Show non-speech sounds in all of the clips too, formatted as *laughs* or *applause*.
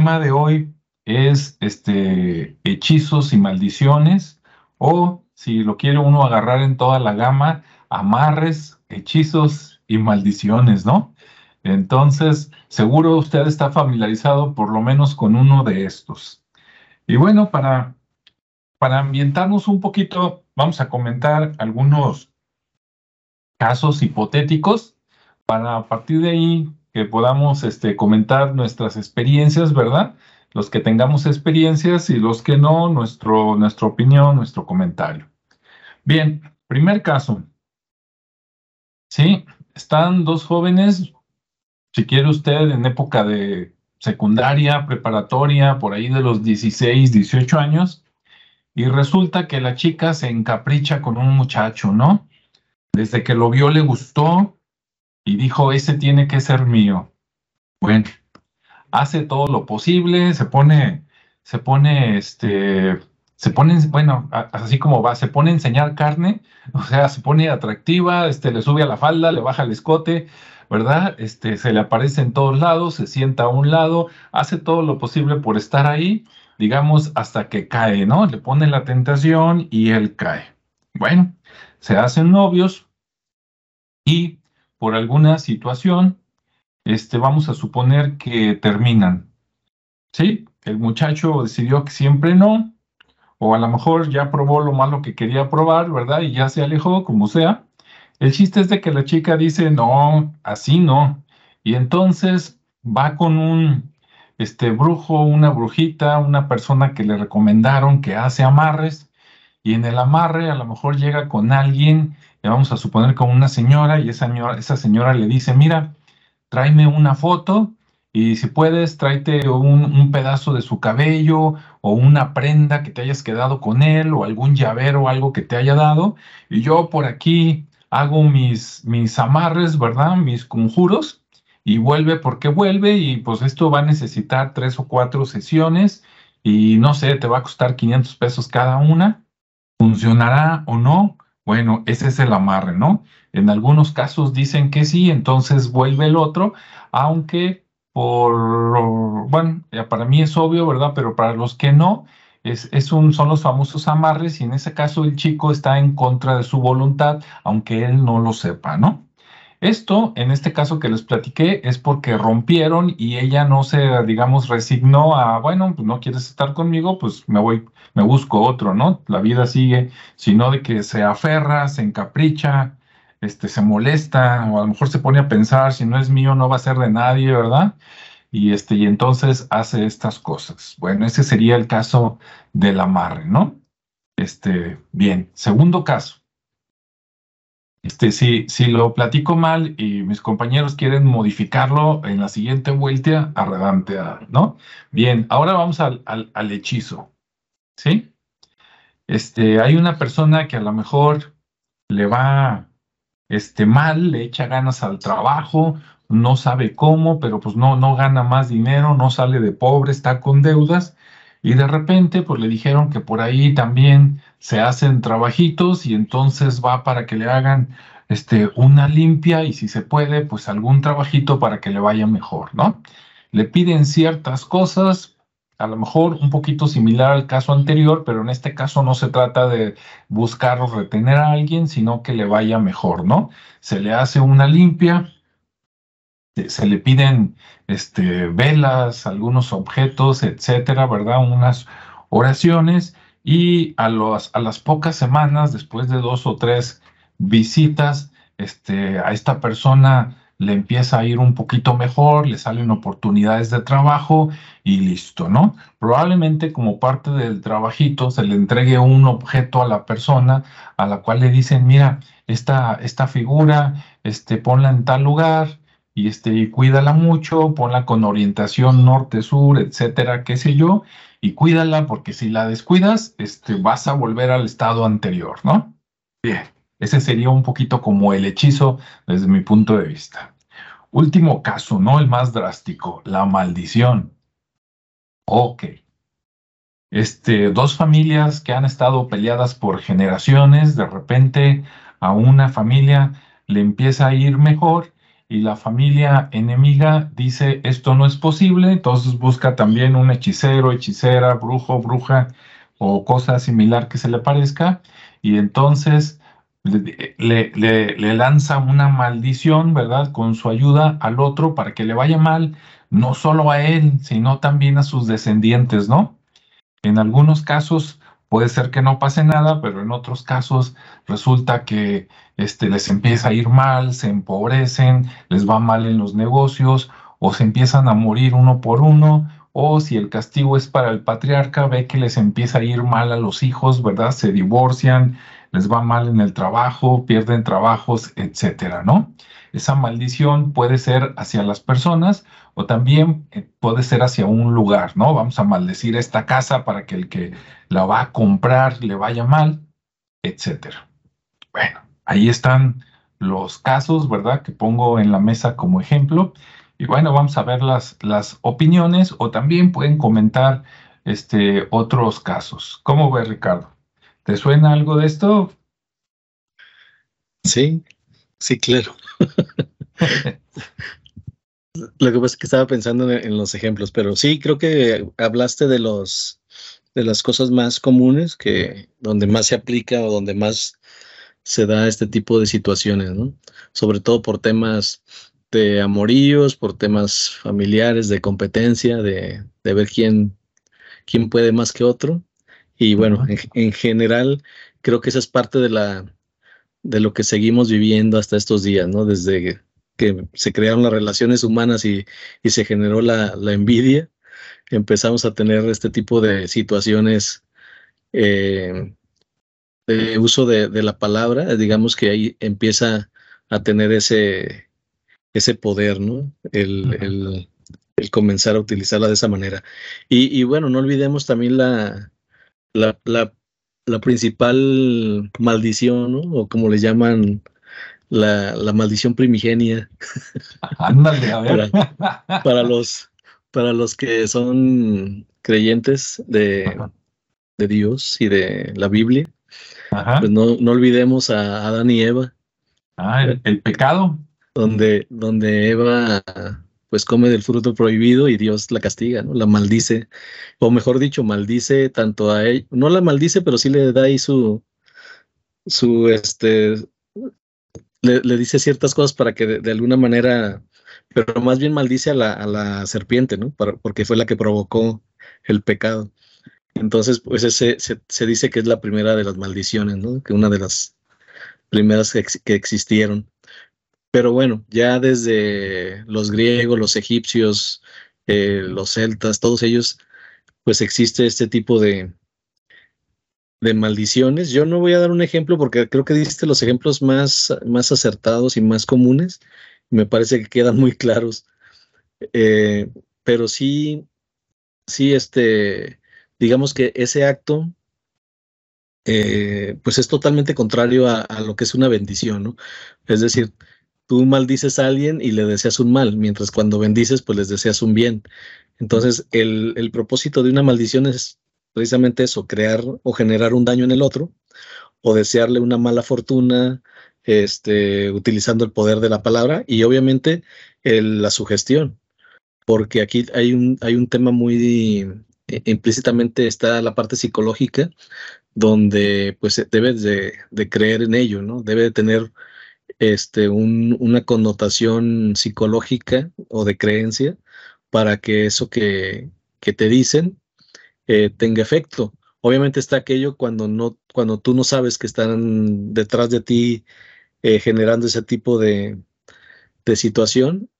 tema de hoy es este, hechizos y maldiciones, o si lo quiere uno agarrar en toda la gama, amarres, hechizos y maldiciones, ¿no? Entonces, seguro usted está familiarizado por lo menos con uno de estos. Y bueno, para, para ambientarnos un poquito, vamos a comentar algunos casos hipotéticos para a partir de ahí que podamos este, comentar nuestras experiencias, ¿verdad? Los que tengamos experiencias y los que no, nuestro, nuestra opinión, nuestro comentario. Bien, primer caso. Sí, están dos jóvenes, si quiere usted, en época de secundaria, preparatoria, por ahí de los 16, 18 años, y resulta que la chica se encapricha con un muchacho, ¿no? Desde que lo vio le gustó, y dijo, ese tiene que ser mío. Bueno, hace todo lo posible, se pone, se pone, este, se pone, bueno, así como va, se pone a enseñar carne, *laughs* o sea, se pone atractiva, este, le sube a la falda, le baja el escote, ¿verdad? Este, se le aparece en todos lados, se sienta a un lado, hace todo lo posible por estar ahí, digamos, hasta que cae, ¿no? Le pone la tentación y él cae. Bueno, se hacen novios y por alguna situación, este, vamos a suponer que terminan. ¿Sí? El muchacho decidió que siempre no, o a lo mejor ya probó lo malo que quería probar, ¿verdad? Y ya se alejó, como sea. El chiste es de que la chica dice, no, así no. Y entonces va con un este, brujo, una brujita, una persona que le recomendaron que hace amarres, y en el amarre a lo mejor llega con alguien vamos a suponer como una señora y esa señora, esa señora le dice, mira, tráeme una foto y si puedes, tráete un, un, pedazo de su cabello o una prenda que te hayas quedado con él o algún llavero o algo que te haya dado. Y yo por aquí hago mis, mis amarres, ¿verdad? Mis conjuros y vuelve porque vuelve y pues esto va a necesitar tres o cuatro sesiones y no sé, te va a costar 500 pesos cada una. ¿Funcionará o no? Bueno, ese es el amarre, ¿no? En algunos casos dicen que sí, entonces vuelve el otro, aunque por, bueno, para mí es obvio, ¿verdad? Pero para los que no, es, es un, son los famosos amarres y en ese caso el chico está en contra de su voluntad, aunque él no lo sepa, ¿no? Esto, en este caso que les platiqué, es porque rompieron y ella no se, digamos, resignó a, bueno, pues no quieres estar conmigo, pues me voy, me busco otro, ¿no? La vida sigue, sino de que se aferra, se encapricha, este, se molesta, o a lo mejor se pone a pensar, si no es mío, no va a ser de nadie, ¿verdad? Y, este, y entonces hace estas cosas. Bueno, ese sería el caso del amarre, ¿no? Este, bien, segundo caso. Este, si, si lo platico mal y mis compañeros quieren modificarlo en la siguiente vuelta, adelante, ¿no? Bien, ahora vamos al, al, hechizo, ¿sí? Este, hay una persona que a lo mejor le va este, mal, le echa ganas al trabajo, no sabe cómo, pero pues no, no gana más dinero, no sale de pobre, está con deudas, y de repente pues le dijeron que por ahí también se hacen trabajitos y entonces va para que le hagan este, una limpia y si se puede, pues algún trabajito para que le vaya mejor, ¿no? Le piden ciertas cosas, a lo mejor un poquito similar al caso anterior, pero en este caso no se trata de buscar o retener a alguien, sino que le vaya mejor, ¿no? Se le hace una limpia, se le piden este, velas, algunos objetos, etcétera, ¿verdad? Unas oraciones y a, a las pocas semanas, después de dos o tres visitas, este, a esta persona le empieza a ir un poquito mejor, le salen oportunidades de trabajo y listo, ¿no? Probablemente como parte del trabajito se le entregue un objeto a la persona a la cual le dicen, mira, esta, esta figura, este, ponla en tal lugar, y este, cuídala mucho, ponla con orientación norte-sur, etcétera, qué sé yo, y cuídala porque si la descuidas, este, vas a volver al estado anterior, ¿no? Bien, ese sería un poquito como el hechizo desde mi punto de vista. Último caso, ¿no? El más drástico, la maldición. Ok. Este, dos familias que han estado peleadas por generaciones, de repente a una familia le empieza a ir mejor y la familia enemiga dice esto no es posible, entonces busca también un hechicero, hechicera, brujo, bruja o cosa similar que se le parezca y entonces le, le, lanza una maldición, ¿verdad? Con su ayuda al otro para que le vaya mal, no solo a él, sino también a sus descendientes, ¿no? En algunos casos puede ser que no pase nada, pero en otros casos resulta que este, les empieza a ir mal, se empobrecen, les va mal en los negocios o se empiezan a morir uno por uno, o si el castigo es para el patriarca, ve que les empieza a ir mal a los hijos, ¿verdad? Se divorcian, les va mal en el trabajo, pierden trabajos, etcétera, ¿no? Esa maldición puede ser hacia las personas o también eh, puede ser hacia un lugar, ¿no? Vamos a maldecir esta casa para que el que la va a comprar le vaya mal, etcétera. Bueno, ahí están los casos, ¿verdad? Que pongo en la mesa como ejemplo. Y bueno, vamos a ver las, las opiniones o también pueden comentar este, otros casos. ¿Cómo ves, Ricardo? ¿Te suena algo de esto? Sí, sí, claro. *laughs* Lo que pasa es que estaba pensando en, los ejemplos, pero sí, creo que hablaste de los de las cosas más comunes que donde más se aplica o donde más se da este tipo de situaciones, ¿no? Sobre todo por temas de amoríos, por temas familiares, de competencia, de, ver quién, quién puede más que otro. Y bueno, en, general, creo que esa es parte de la de lo que seguimos viviendo hasta estos días, ¿no? Desde que se crearon las relaciones humanas y, se generó la, envidia, empezamos a tener este tipo de situaciones eh, de uso de, la palabra, digamos que ahí empieza a tener ese, ese poder, ¿no? El, comenzar a utilizarla de esa manera. Y, bueno, no olvidemos también la, la, principal maldición, ¿no? O como le llaman, la, maldición primigenia. *laughs* Ándale, a ver. para, los, para los que son creyentes de, de Dios y de la Biblia, pues no, no, olvidemos a Adán y Eva. Ah, el, pecado. Donde, donde Eva pues come del fruto prohibido y Dios la castiga, ¿no? La maldice, o mejor dicho, maldice tanto a él, no la maldice, pero sí le da ahí su, su, este, le, dice ciertas cosas para que de, alguna manera, pero más bien maldice a la, a la serpiente, ¿no? porque fue la que provocó el pecado. Entonces, pues ese, se, dice que es la primera de las maldiciones, ¿no? Que una de las primeras que, existieron. Pero bueno, ya desde los griegos, los egipcios, eh, los celtas, todos ellos, pues existe este tipo de, de maldiciones. Yo no voy a dar un ejemplo porque creo que diste los ejemplos más, más acertados y más comunes. Me parece que quedan muy claros. Eh, pero sí, sí, este, digamos que ese acto, eh, pues es totalmente contrario a, lo que es una bendición, ¿no? Es decir, tú maldices a alguien y le deseas un mal, mientras cuando bendices, pues les deseas un bien. Entonces, el, el propósito de una maldición es precisamente eso, crear o generar un daño en el otro, o desearle una mala fortuna, este, utilizando el poder de la palabra y obviamente la sugestión, porque aquí hay un, hay un tema muy e, implícitamente está la parte psicológica, donde pues debes de, creer en ello, ¿no? Debe de tener este, una connotación psicológica o de creencia para que eso que, te dicen eh, tenga efecto. Obviamente está aquello cuando, no, cuando tú no sabes que están detrás de ti eh, generando ese tipo de, de situación,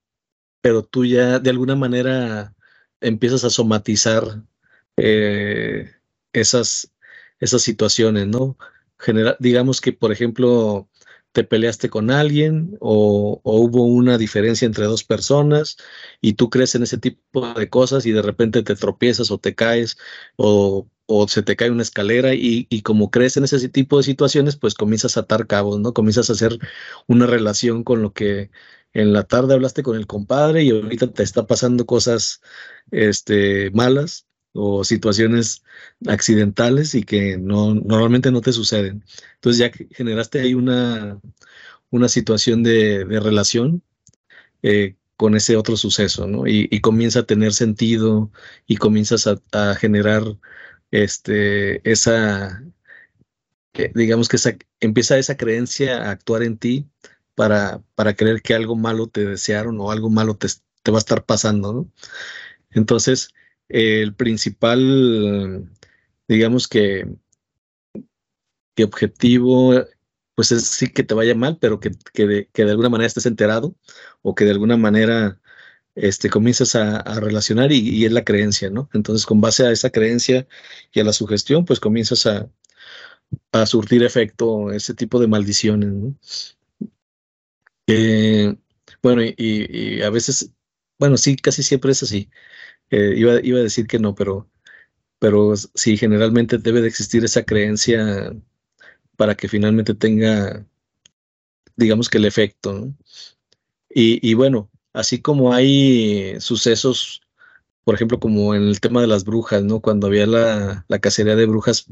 pero tú ya de alguna manera empiezas a somatizar eh, esas, esas situaciones, ¿no? Digamos que, por ejemplo, te peleaste con alguien o, hubo una diferencia entre dos personas y tú crees en ese tipo de cosas y de repente te tropiezas o te caes o, se te cae una escalera y, y, como crees en ese tipo de situaciones, pues comienzas a atar cabos, ¿no? Comienzas a hacer una relación con lo que en la tarde hablaste con el compadre y ahorita te está pasando cosas este, malas o situaciones accidentales y que no, normalmente no te suceden. Entonces ya generaste ahí una, una situación de, relación eh, con ese otro suceso, ¿no? Y, comienza a tener sentido y comienzas a, generar este, esa, digamos que esa, empieza esa creencia a actuar en ti para, para creer que algo malo te desearon o algo malo te, te va a estar pasando, ¿no? Entonces, el principal, digamos que, que objetivo, pues es sí que te vaya mal, pero que, que, de, alguna manera estés enterado o que de alguna manera este, comienzas a, relacionar y, es la creencia, ¿no? Entonces, con base a esa creencia y a la sugestión, pues comienzas a, a surtir efecto ese tipo de maldiciones, ¿no? Eh, bueno, y, a veces, bueno, sí, casi siempre es así. Iba, iba, a decir que no, pero, pero sí, generalmente debe de existir esa creencia para que finalmente tenga, digamos que el efecto. ¿no? Y, y, bueno, así como hay sucesos, por ejemplo, como en el tema de las brujas, ¿no? Cuando había la, la cacería de brujas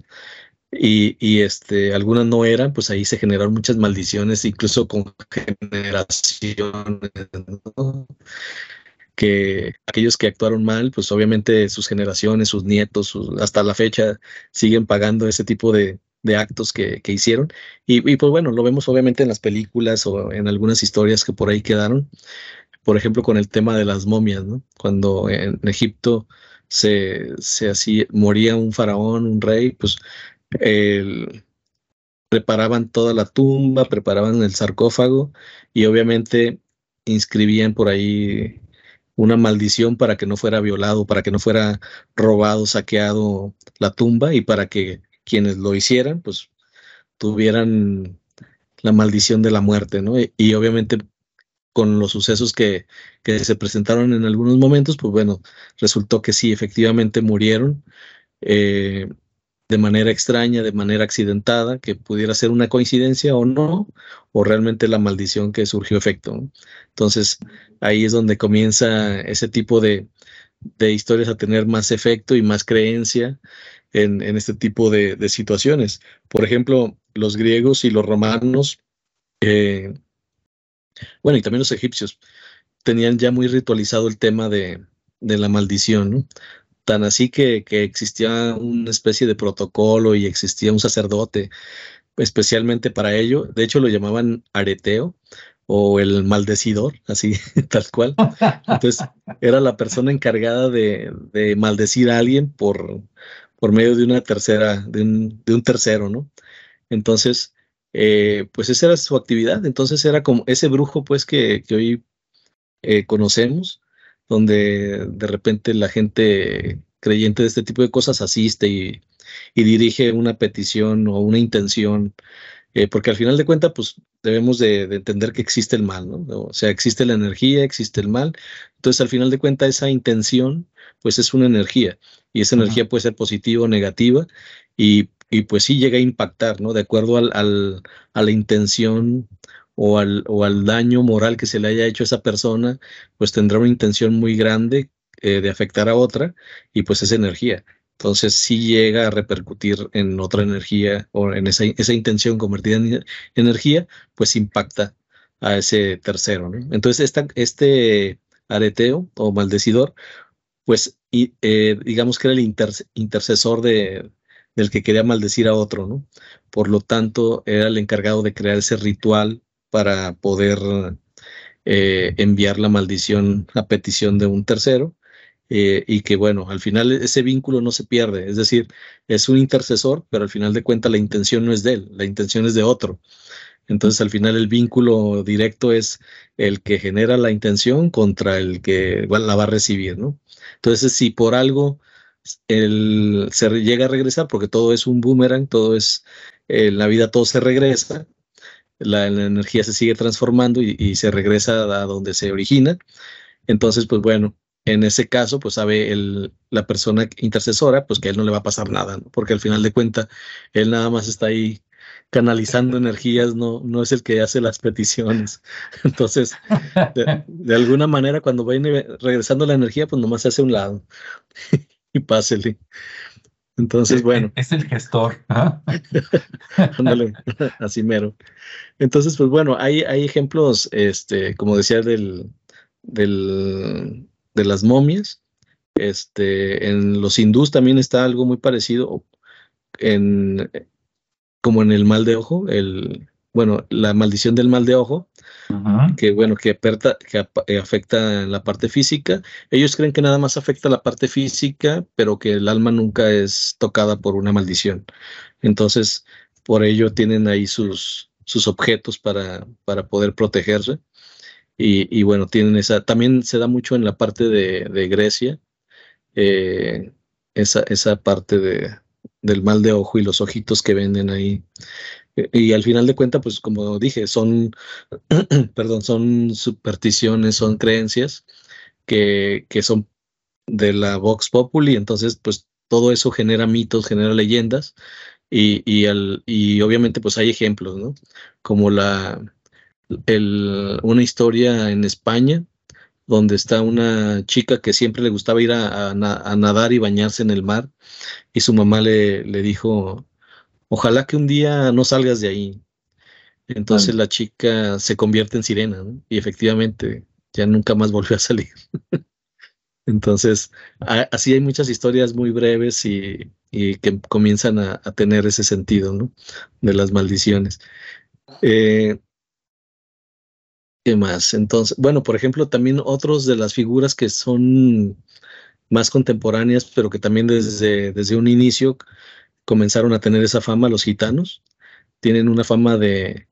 y, y, este, algunas no eran, pues ahí se generaron muchas maldiciones, incluso con generaciones, ¿no? Que aquellos que actuaron mal, pues obviamente sus generaciones, sus nietos, hasta la fecha siguen pagando ese tipo de, actos que, hicieron. Y, pues bueno, lo vemos obviamente en las películas o en algunas historias que por ahí quedaron. Por ejemplo, con el tema de las momias, ¿no? Cuando en Egipto se, se así, moría un faraón, un rey, pues preparaban toda la tumba, preparaban el sarcófago y obviamente inscribían por ahí una maldición para que no fuera violado, para que no fuera robado, saqueado la tumba y para que quienes lo hicieran, pues tuvieran la maldición de la muerte, ¿no? Y, obviamente con los sucesos que, que, se presentaron en algunos momentos, pues bueno, resultó que sí, efectivamente murieron. Eh, de manera extraña, de manera accidentada, que pudiera ser una coincidencia o no, o realmente la maldición que surgió efecto. Entonces, ahí es donde comienza ese tipo de, historias a tener más efecto y más creencia en, este tipo de, situaciones. Por ejemplo, los griegos y los romanos, eh, bueno, y también los egipcios, tenían ya muy ritualizado el tema de, de la maldición, ¿no? Tan así que, existía una especie de protocolo y existía un sacerdote especialmente para ello. De hecho, lo llamaban areteo o el maldecidor, así *laughs* tal cual. Entonces, era la persona encargada de, maldecir a alguien por, por medio de una tercera, de un, tercero, ¿no? Entonces, eh, pues esa era su actividad. Entonces era como ese brujo, pues, que, hoy eh, conocemos, donde de repente la gente creyente de este tipo de cosas asiste y, dirige una petición o una intención, eh, porque al final de cuentas, pues debemos de, entender que existe el mal, ¿no? O sea, existe la energía, existe el mal, entonces al final de cuentas esa intención, pues es una energía, y esa energía puede ser positiva o negativa, y, pues sí llega a impactar, ¿no? De acuerdo al, a la intención o al, o al daño moral que se le haya hecho a esa persona, pues tendrá una intención muy grande eh, de afectar a otra y pues esa energía. Entonces si llega a repercutir en otra energía o en esa, esa intención convertida en energía, pues impacta a ese tercero. Entonces este areteo o maldecidor, pues y, eh, digamos que era el intercesor de, del que quería maldecir a otro, ¿no? Por lo tanto, era el encargado de crear ese ritual para poder eh, enviar la maldición a petición de un tercero eh, y que bueno, al final ese vínculo no se pierde, es decir, es un intercesor, pero al final de cuentas la intención no es de él, la intención es de otro. Entonces al final el vínculo directo es el que genera la intención contra el que la va a recibir, ¿no? Entonces si por algo el, se llega a regresar, porque todo es un boomerang, todo es, en la vida todo se regresa, la, energía se sigue transformando y, se regresa a donde se origina. Entonces, pues bueno, en ese caso, pues sabe el, la persona intercesora, pues que a él no le va a pasar nada, porque al final de cuentas, él nada más está ahí canalizando *laughs* energías, no, no es el que hace las peticiones. *laughs* Entonces, de, alguna manera, cuando va regresando la energía, pues nomás se hace un lado *laughs* y pásele. Entonces, bueno. Es el gestor. *laughs* Ándale, *laughs* así mero. Entonces, pues bueno, hay, hay ejemplos, este, como decía, del, de las momias. Este, en los hindús también está algo muy parecido, en, como en el mal de ojo, el, bueno, la maldición del mal de ojo, que bueno, que, que eh, afecta la parte física. Ellos creen que nada más afecta la parte física, pero que el alma nunca es tocada por una maldición. Entonces, por ello tienen ahí sus, sus objetos para, para poder protegerse. Y, bueno, tienen esa, también se da mucho en la parte de, Grecia, eh, esa, esa parte de, del mal de ojo y los ojitos que venden ahí. Y al final de cuentas, pues como dije, son, *clears throat* perdón, son supersticiones, son creencias que, que son de la Vox Populi, entonces pues todo eso genera mitos, genera leyendas y, y, al, y obviamente pues hay ejemplos, ¿no? Como la, el, una historia en España donde está una chica que siempre le gustaba ir a, a, nadar y bañarse en el mar y su mamá le, le dijo, ojalá que un día no salgas de ahí. Entonces la chica se convierte en sirena y efectivamente ya nunca más volvió a salir. *laughs* Entonces, así hay muchas historias muy breves y, que comienzan a, tener ese sentido, ¿no? De las maldiciones. Eh, ¿Qué más? Entonces, bueno, por ejemplo, también otros de las figuras que son más contemporáneas, pero que también desde, desde un inicio comenzaron a tener esa fama, los gitanos. Tienen una fama de,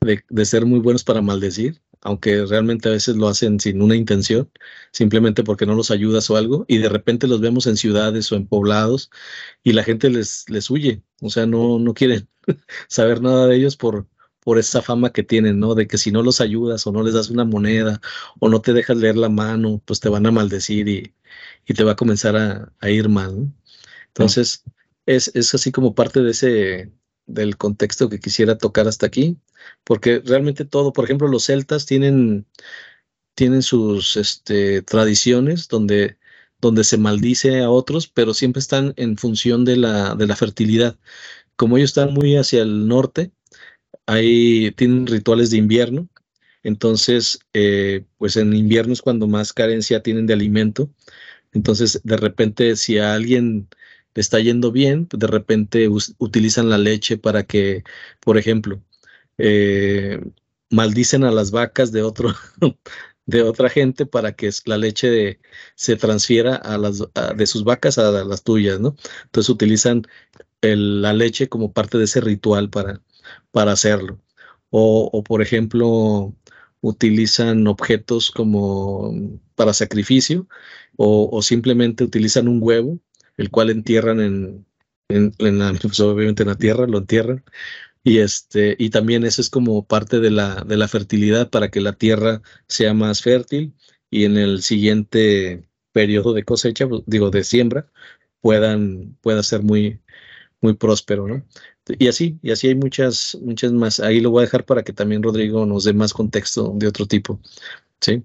de ser muy buenos para maldecir aunque realmente a veces lo hacen sin una intención, simplemente porque no los ayudas o algo, y de repente los vemos en ciudades o en poblados y la gente les, les huye, o sea, no, no quieren *laughs* saber nada de ellos por, por esa fama que tienen, ¿no? De que si no los ayudas o no les das una moneda o no te dejas leer la mano, pues te van a maldecir y, y te va a comenzar a, ir mal, Entonces, es, es así como parte de ese, del contexto que quisiera tocar hasta aquí, porque realmente todo, por ejemplo, los celtas tienen, tienen sus este, tradiciones donde, donde se maldice a otros, pero siempre están en función de la, de la fertilidad. Como ellos están muy hacia el norte, ahí tienen rituales de invierno, entonces, eh, pues en invierno es cuando más carencia tienen de alimento. Entonces, de repente, si a alguien está yendo bien, de repente utilizan la leche para que, por ejemplo, eh, maldicen a las vacas de otro *laughs* de otra gente para que la leche se transfiera a las de sus vacas a las tuyas, ¿no? Entonces utilizan la leche como parte de ese ritual para, para hacerlo. O, por ejemplo, utilizan objetos como para sacrificio o, simplemente utilizan un huevo el cual entierran en, en, la, pues, obviamente en la tierra, lo entierran. Y, este, y también eso es como parte de la, de la fertilidad para que la tierra sea más fértil y en el siguiente periodo de cosecha, pues, digo, de siembra, puedan, pueda ser muy, muy próspero, ¿no? Y así, y así hay muchas, muchas más. Ahí lo voy a dejar para que también Rodrigo nos dé más contexto de otro tipo. Sí.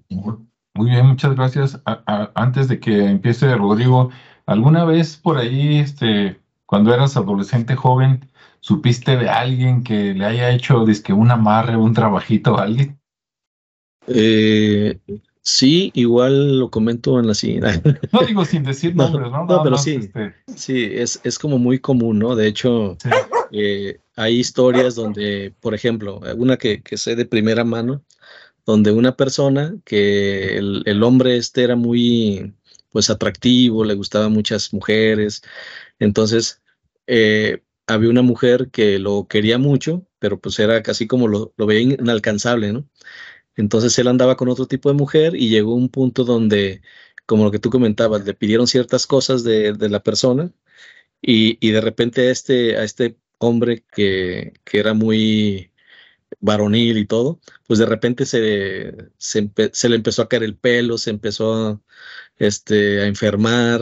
Muy bien, muchas gracias. antes de que empiece Rodrigo, ¿Alguna vez por ahí, este, cuando eras adolescente joven, supiste de alguien que le haya hecho disque un amarre, un trabajito a alguien? Eh, sí, igual lo comento en la siguiente. *laughs* No digo sin decir nombres, ¿no? No, pero sí, este sí, es, es como muy común, ¿no? De hecho, eh, hay historias donde, por ejemplo, una que, que, sé de primera mano, donde una persona que el, el hombre este era muy pues atractivo, le gustaban muchas mujeres. Entonces, eh, había una mujer que lo quería mucho, pero pues era casi como lo, lo veía inalcanzable, ¿no? Entonces él andaba con otro tipo de mujer y llegó un punto donde, como lo que tú comentabas, le pidieron ciertas cosas de, de la persona y, y, de repente a este, a este hombre que, que era muy varonil y todo, pues de repente se, se, le empezó a caer el pelo, se empezó a, este, a enfermar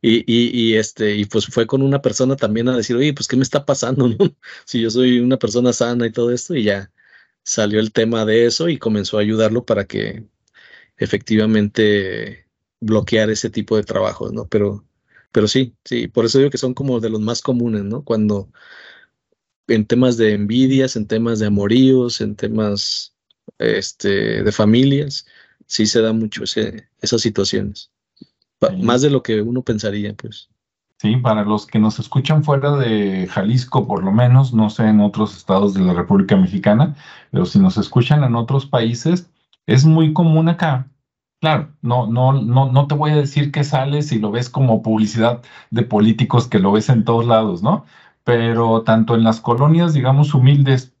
y, y, este, y pues fue con una persona también a decir, oye, pues qué me está pasando. *laughs* Si yo soy una persona sana y todo esto, y ya salió el tema de eso y comenzó a ayudarlo para que efectivamente bloquear ese tipo de trabajos, ¿no? Pero, pero sí, sí, por eso digo que son como de los más comunes, ¿no? Cuando en temas de envidias, en temas de amoríos, en temas este, de familias, sí se da mucho ese, esas situaciones. Más de lo que uno pensaría, pues. Sí, para los que nos escuchan fuera de Jalisco, por lo menos, no sé en otros estados de la República Mexicana, pero si nos escuchan en otros países, es muy común acá. Claro, no, no, no, no te voy a decir que sales y lo ves como publicidad de políticos que lo ves en todos lados, ¿no? Pero tanto en las colonias, digamos, humildes,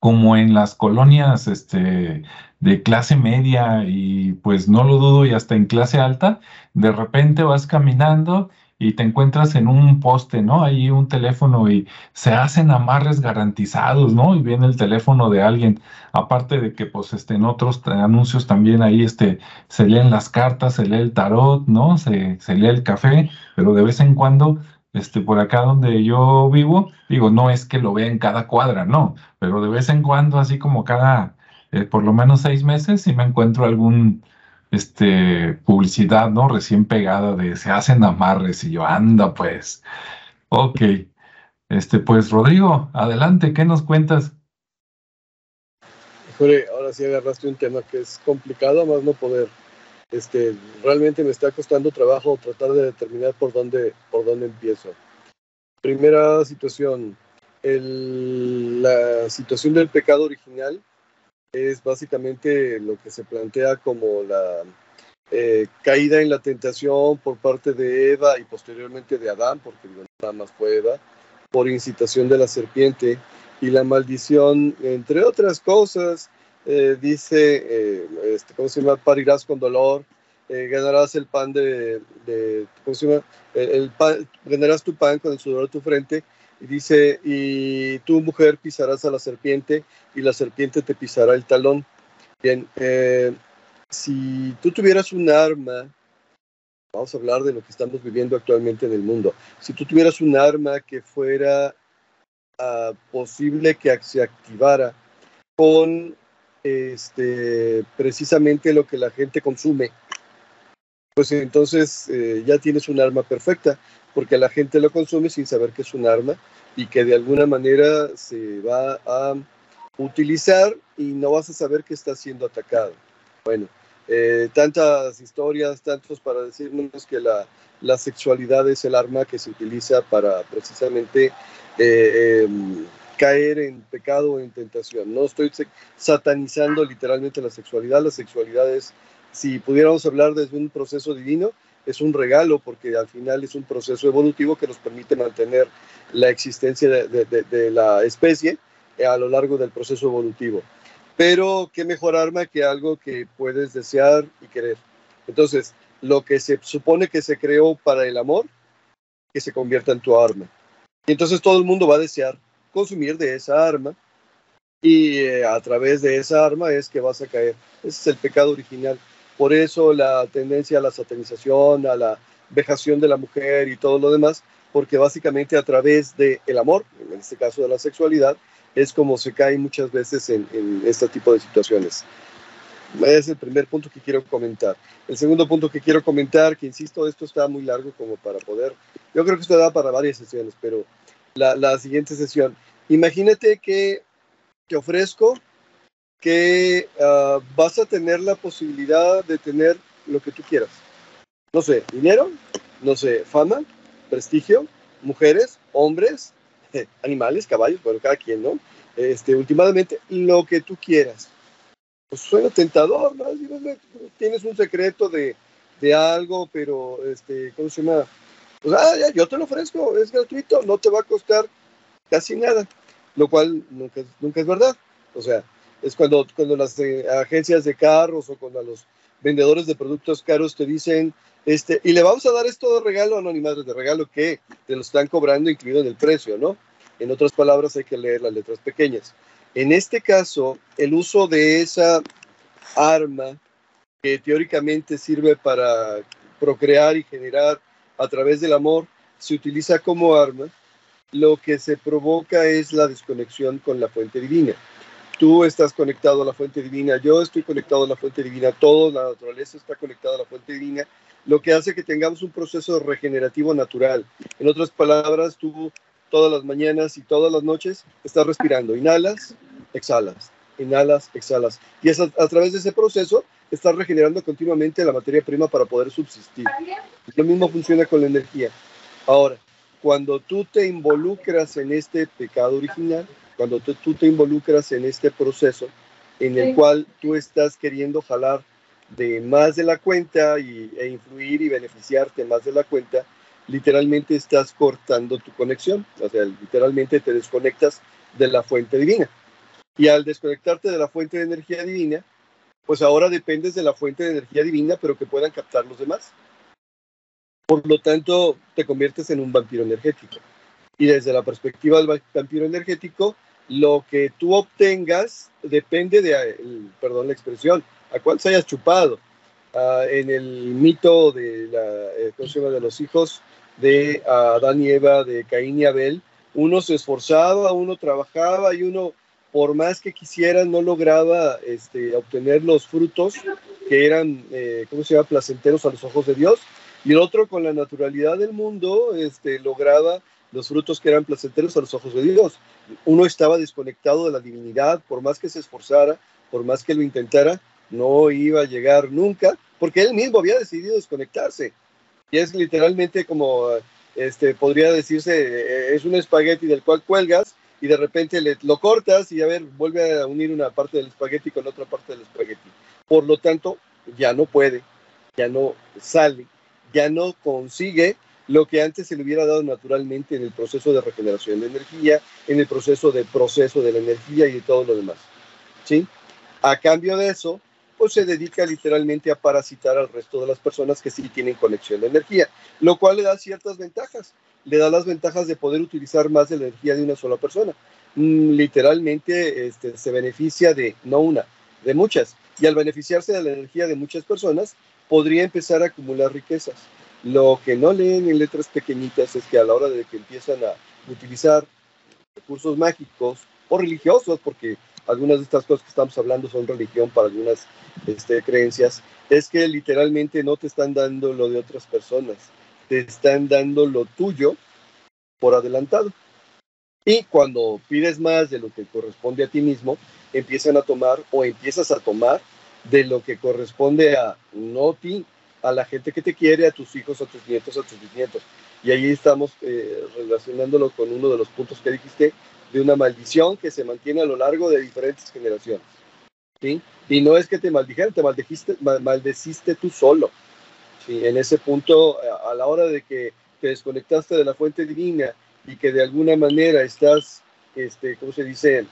como en las colonias este, de clase media y pues no lo dudo y hasta en clase alta, de repente vas caminando y te encuentras en un poste, ¿no? Ahí un teléfono y se hacen amarres garantizados, ¿no? Y viene el teléfono de alguien. Aparte de que, pues, este, en otros anuncios también ahí, este, se leen las cartas, se lee el tarot, ¿no? Se, se lee el café, pero de vez en cuando, este, por acá donde yo vivo, digo, no es que lo vea en cada cuadra, no, pero de vez en cuando, así como cada, eh, por lo menos seis meses, si me encuentro algún este, publicidad, ¿no? Recién pegada de se hacen amarres y yo, anda pues. Ok. Este, pues Rodrigo, adelante, ¿qué nos cuentas? Híjole, ahora sí agarraste un tema que es complicado, más no poder. Este, realmente me está costando trabajo tratar de determinar por dónde, por dónde empiezo. Primera situación, el, la situación del pecado original es básicamente lo que se plantea como la eh, caída en la tentación por parte de Eva y posteriormente de Adán, porque nada más fue Eva, por incitación de la serpiente y la maldición, entre otras cosas, eh, dice, eh, este, ¿cómo se llama? Parirás con dolor, ganarás el pan de, ¿cómo se llama? Ganarás tu pan con el sudor de tu frente y dice, y tú mujer pisarás a la serpiente y la serpiente te pisará el talón. Bien, eh, si tú tuvieras un arma, vamos a hablar de lo que estamos viviendo actualmente en el mundo, si tú tuvieras un arma que fuera uh, posible que se activara con este, precisamente lo que la gente consume, pues entonces eh, ya tienes un arma perfecta porque la gente lo consume sin saber que es un arma y que de alguna manera se va a utilizar y no vas a saber que está siendo atacado. Bueno, eh, tantas historias, tantos para decirnos que la, sexualidad es el arma que se utiliza para precisamente eh, em, caer en pecado o en tentación. No estoy satanizando literalmente la sexualidad, la sexualidad es, si pudiéramos hablar desde un proceso divino, es un regalo porque al final es un proceso evolutivo que nos permite mantener la existencia de, la especie a lo largo del proceso evolutivo. Pero qué mejor arma que algo que puedes desear y querer. Entonces, lo que se supone que se creó para el amor, que se convierta en tu arma. Y entonces todo el mundo va a desear consumir de esa arma y eh, a través de esa arma es que vas a caer. Ese es el pecado original. Por eso la tendencia a la satanización, a la vejación de la mujer y todo lo demás, porque básicamente a través del el amor, en este caso de la sexualidad, es como se cae muchas veces en, este tipo de situaciones. Es el primer punto que quiero comentar. El segundo punto que quiero comentar, que insisto, esto está muy largo como para poder, yo creo que esto da para varias sesiones, pero la, siguiente sesión, imagínate que te ofrezco que ah, vas a tener la posibilidad de tener lo que tú quieras. No sé, dinero, no sé, fama, prestigio, mujeres, hombres, *laughs* animales, caballos, bueno, cada quien, ¿no? Este, últimamente, lo que tú quieras. Pues suena tentador, ¿no? Tienes un secreto de, de algo, pero, este, ¿cómo se llama? Pues, ah, ya, yo te lo ofrezco, es gratuito, no te va a costar casi nada, lo cual nunca, nunca es verdad. O sea, es cuando, cuando las eh, agencias de carros o cuando los vendedores de productos caros te dicen, este, y le vamos a dar esto de regalo, no, ni madre de regalo, que te lo están cobrando incluido en el precio, ¿no? En otras palabras, hay que leer las letras pequeñas. En este caso, el uso de esa arma que teóricamente sirve para procrear y generar a través del amor, se utiliza como arma, lo que se provoca es la desconexión con la fuente divina tú estás conectado a la fuente divina, yo estoy conectado a la fuente divina, todo la naturaleza está conectada a la fuente divina, lo que hace que tengamos un proceso regenerativo natural. En otras palabras, tú todas las mañanas y todas las noches estás respirando, inhalas, exhalas, inhalas, exhalas. Y es a, través de ese proceso estar regenerando continuamente la materia prima para poder subsistir. Lo mismo funciona con la energía. Ahora, cuando tú te involucras en este pecado original, cuando tú, tú te involucras en este proceso en el cual tú estás queriendo jalar de más de la cuenta y, e influir y beneficiarte más de la cuenta, literalmente estás cortando tu conexión, o sea, literalmente te desconectas de la fuente divina. Y al desconectarte de la fuente de energía divina, pues ahora dependes de la fuente de energía divina, pero que puedan captar los demás. Por lo tanto, te conviertes en un vampiro energético. Y desde la perspectiva del vampiro energético, lo que tú obtengas depende de, perdón la expresión, a cuál se hayas chupado. Ah, en el mito de, eh, de los hijos de Adán y Eva, de Caín y Abel, uno se esforzaba, uno trabajaba y uno, por más que quisiera, no lograba este, obtener los frutos que eran, eh, ¿cómo se llama?, placenteros a los ojos de Dios. Y el otro, con la naturalidad del mundo, este, lograba los frutos que eran placenteros a los ojos de Dios. Uno estaba desconectado de la divinidad, por más que se esforzara, por más que lo intentara, no iba a llegar nunca, porque él mismo había decidido desconectarse. Y es literalmente como, este, podría decirse, eh, es un espagueti del cual cuelgas y de repente le, lo cortas y a ver, vuelve a unir una parte del espagueti con otra parte del espagueti. Por lo tanto, ya no puede, ya no sale, ya no consigue lo que antes se le hubiera dado naturalmente en el proceso de regeneración de energía, en el proceso de proceso de la energía y de todo lo demás. ¿Sí? A cambio de eso, pues se dedica literalmente a parasitar al resto de las personas que sí tienen conexión de energía, lo cual le da ciertas ventajas. Le da las ventajas de poder utilizar más de la energía de una sola persona. Mm, literalmente este, se beneficia de, no una, de muchas. Y al beneficiarse de la energía de muchas personas, podría empezar a acumular riquezas. Lo que no leen en letras pequeñitas es que a la hora de que empiezan a utilizar recursos mágicos o religiosos, porque algunas de estas cosas que estamos hablando son religión para algunas este, creencias, es que literalmente no te están dando lo de otras personas, te están dando lo tuyo por adelantado. Y cuando pides más de lo que corresponde a ti mismo, empiezan a tomar o empiezas a tomar de lo que corresponde a no ti, a la gente que te quiere, a tus hijos, a tus nietos, a tus bisnietos. Y ahí estamos eh, relacionándolo con uno de los puntos que dijiste, de una maldición que se mantiene a lo largo de diferentes generaciones. ¿sí? Y no es que te maldijeron, te maldijiste, maldeciste tú solo. ¿Sí? En ese punto, a la hora de que te desconectaste de la fuente divina y que de alguna manera estás, este, ¿cómo se dice?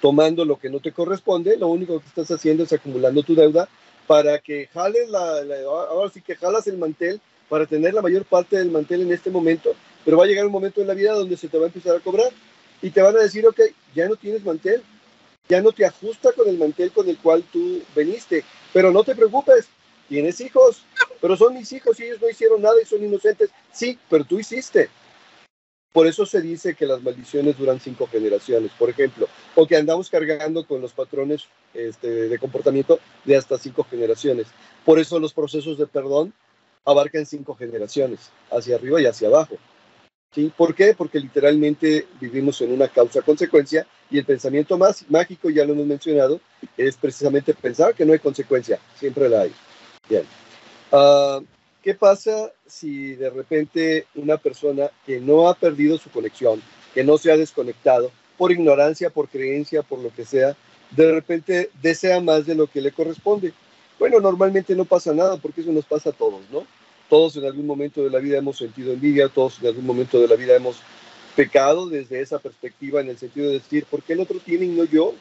Tomando lo que no te corresponde, lo único que estás haciendo es acumulando tu deuda para que jales la, ahora sí que jalas el mantel para tener la mayor parte del mantel en este momento, pero va a llegar un momento en la vida donde se te va a empezar a cobrar y te van a decir, ok, ya no tienes mantel, ya no te ajusta con el mantel con el cual tú veniste, pero no te preocupes, tienes hijos, pero son mis hijos y ellos no hicieron nada y son inocentes, sí, pero tú hiciste. Por eso se dice que las maldiciones duran cinco generaciones, por ejemplo, o que andamos cargando con los patrones este, de comportamiento de hasta cinco generaciones. Por eso los procesos de perdón abarcan cinco generaciones, hacia arriba y hacia abajo. ¿Sí? ¿Por qué? Porque literalmente vivimos en una causa-consecuencia y el pensamiento más mágico, ya lo hemos mencionado, es precisamente pensar que no hay consecuencia, siempre la hay. Bien. Ah, ¿Qué pasa si de repente una persona que no ha perdido su conexión, que no se ha desconectado, por ignorancia, por creencia, por lo que sea, de repente desea más de lo que le corresponde? Bueno, normalmente no pasa nada porque eso nos pasa a todos, ¿no? Todos en algún momento de la vida hemos sentido envidia, todos en algún momento de la vida hemos pecado desde esa perspectiva en el sentido de decir, ¿por qué el otro tiene y no yo?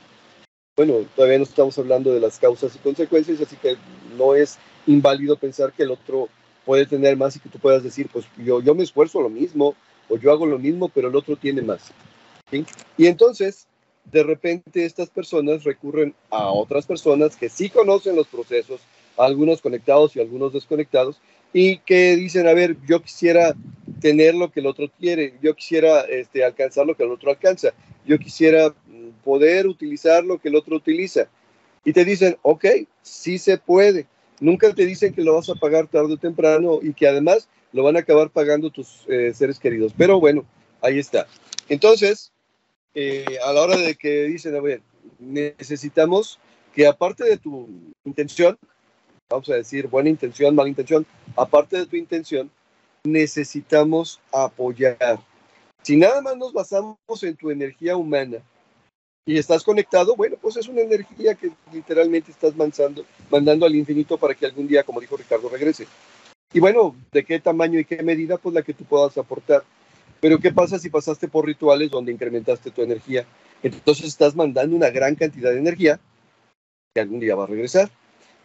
Bueno, todavía no estamos hablando de las causas y consecuencias, así que no es inválido pensar que el otro puede tener más y que tú puedas decir, pues yo, yo me esfuerzo lo mismo o yo hago lo mismo, pero el otro tiene más. Y entonces, de repente estas personas recurren a otras personas que sí conocen los procesos, algunos conectados y algunos desconectados, y que dicen, a ver, yo quisiera tener lo que el otro quiere, yo quisiera este, alcanzar lo que el otro alcanza, yo quisiera mm, poder utilizar lo que el otro utiliza. Y te dicen, ok, sí se puede, nunca te dicen que lo vas a pagar tarde o temprano y que además lo van a acabar pagando tus eh, seres queridos. Pero bueno, ahí está. Entonces, eh, a la hora de que dicen, a ver, necesitamos que aparte de tu intención, vamos a decir buena intención, mala intención, aparte de tu intención, necesitamos apoyar. Si nada más nos basamos en tu energía humana y estás conectado, bueno, pues es una energía que literalmente estás mandando, mandando al infinito para que algún día, como dijo Ricardo, regrese. Y bueno, ¿de qué tamaño y qué medida? Pues la que tú puedas aportar. Pero ¿qué pasa si pasaste por rituales donde incrementaste tu energía? Entonces estás mandando una gran cantidad de energía que algún día va a regresar.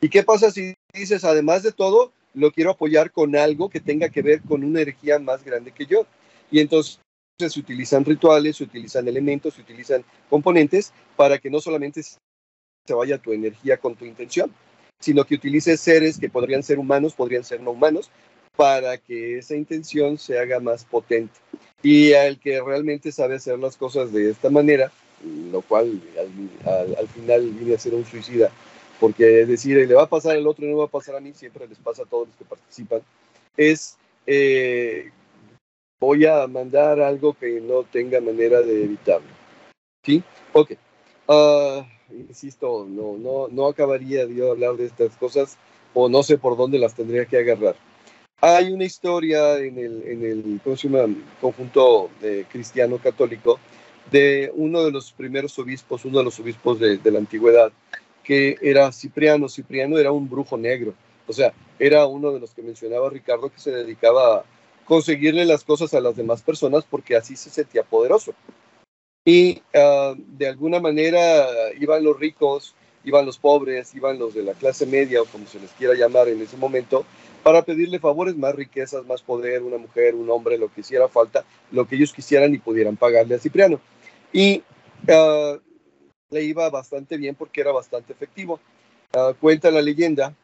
¿Y qué pasa si dices, además de todo, lo quiero apoyar con algo que tenga que ver con una energía más grande que yo? Y entonces se utilizan rituales, se utilizan elementos, se utilizan componentes para que no solamente se vaya tu energía con tu intención, sino que utilices seres que podrían ser humanos, podrían ser no humanos, para que esa intención se haga más potente. Y al que realmente sabe hacer las cosas de esta manera, lo cual al, final viene a ser un suicida, porque decir, le va a pasar al otro no va a pasar a mí, siempre les pasa a todos los que participan, es, eh, voy a mandar algo que no tenga manera de evitarlo. ¿Sí? Ok. Uh, insisto, no, no, no acabaría de hablar de estas cosas o no sé por dónde las tendría que agarrar. Hay una historia en el, en el conjunto de cristiano católico de uno de los primeros obispos, uno de los obispos de, de, la antigüedad, que era Cipriano. Cipriano era un brujo negro, o sea, era uno de los que mencionaba Ricardo que se dedicaba a conseguirle las cosas a las demás personas porque así se sentía poderoso. Y uh, de alguna manera iban los ricos, iban los pobres, iban los de la clase media o como se les quiera llamar en ese momento, para pedirle favores, más riquezas, más poder, una mujer, un hombre, lo que hiciera falta, lo que ellos quisieran y pudieran pagarle a Cipriano. Y uh, le iba bastante bien porque era bastante efectivo. Uh, cuenta la leyenda,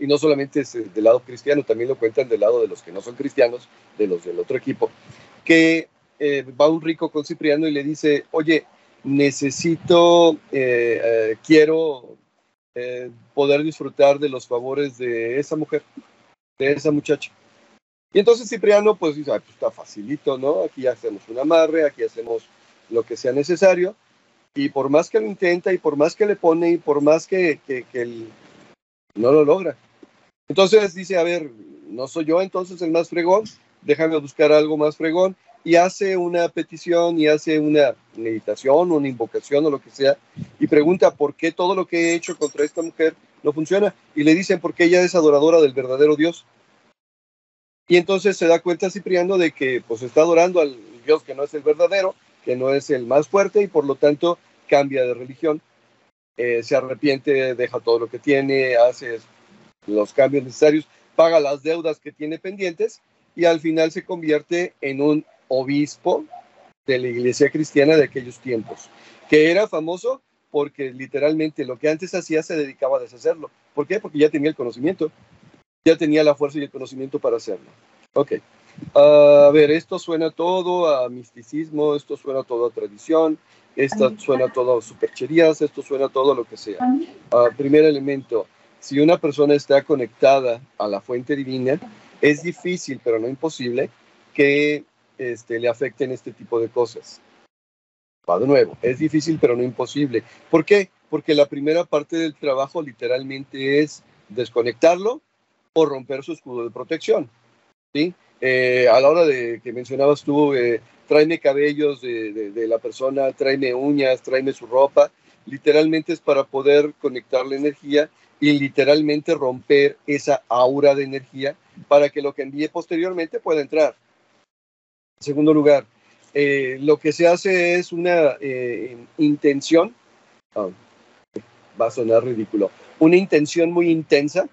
y no, solamente es del lado cristiano, también lo cuentan del lado de los que no son cristianos, de los del otro equipo, que eh, va un rico con Cipriano y le dice, oye, necesito, eh, eh, quiero poder disfrutar de los favores de esa mujer de esa muchacha. Y entonces Cipriano pues dice, pues está facilito, ¿no? Aquí hacemos un amarre, aquí hacemos lo que sea necesario. Y por más que lo intenta y por más que le pone y por más que, que, él no lo logra. Entonces dice, a ver, no soy yo entonces el más fregón, déjame buscar algo más fregón. Y hace una petición y hace una meditación, una invocación o lo que sea, y pregunta por qué todo lo que he hecho contra esta mujer no funciona. Y le dicen porque ella es adoradora del verdadero Dios. Y entonces se da cuenta Cipriano de que pues está adorando al Dios que no es el verdadero, que no es el más fuerte y por lo tanto cambia de religión. Eh, se arrepiente, deja todo lo que tiene, hace los cambios necesarios, paga las deudas que tiene pendientes y al final se convierte en un obispo de la iglesia cristiana de aquellos tiempos, que era famoso porque literalmente lo que antes hacía se dedicaba a deshacerlo. ¿Por qué? Porque ya tenía el conocimiento, ya tenía la fuerza y el conocimiento para hacerlo. Ok. A ver, esto suena todo a misticismo, esto suena todo a tradición, esto suena todo a supercherías, esto suena todo a lo que sea. Uh, primer elemento, si una persona está conectada a la fuente divina, es difícil, pero no imposible, que este, le afecten este tipo de cosas. Va de nuevo, es difícil pero no imposible. ¿Por qué? Porque la primera parte del trabajo literalmente es desconectarlo o romper su escudo de protección. ¿Sí? Eh, a la hora de que mencionabas tú, eh, tráeme cabellos de, la persona, tráeme uñas, tráeme su ropa, literalmente es para poder conectar la energía y literalmente romper esa aura de energía para que lo que envíe posteriormente pueda entrar. En segundo lugar, eh, lo que se hace es una intención, ah, va a sonar ridículo, una intención muy intensa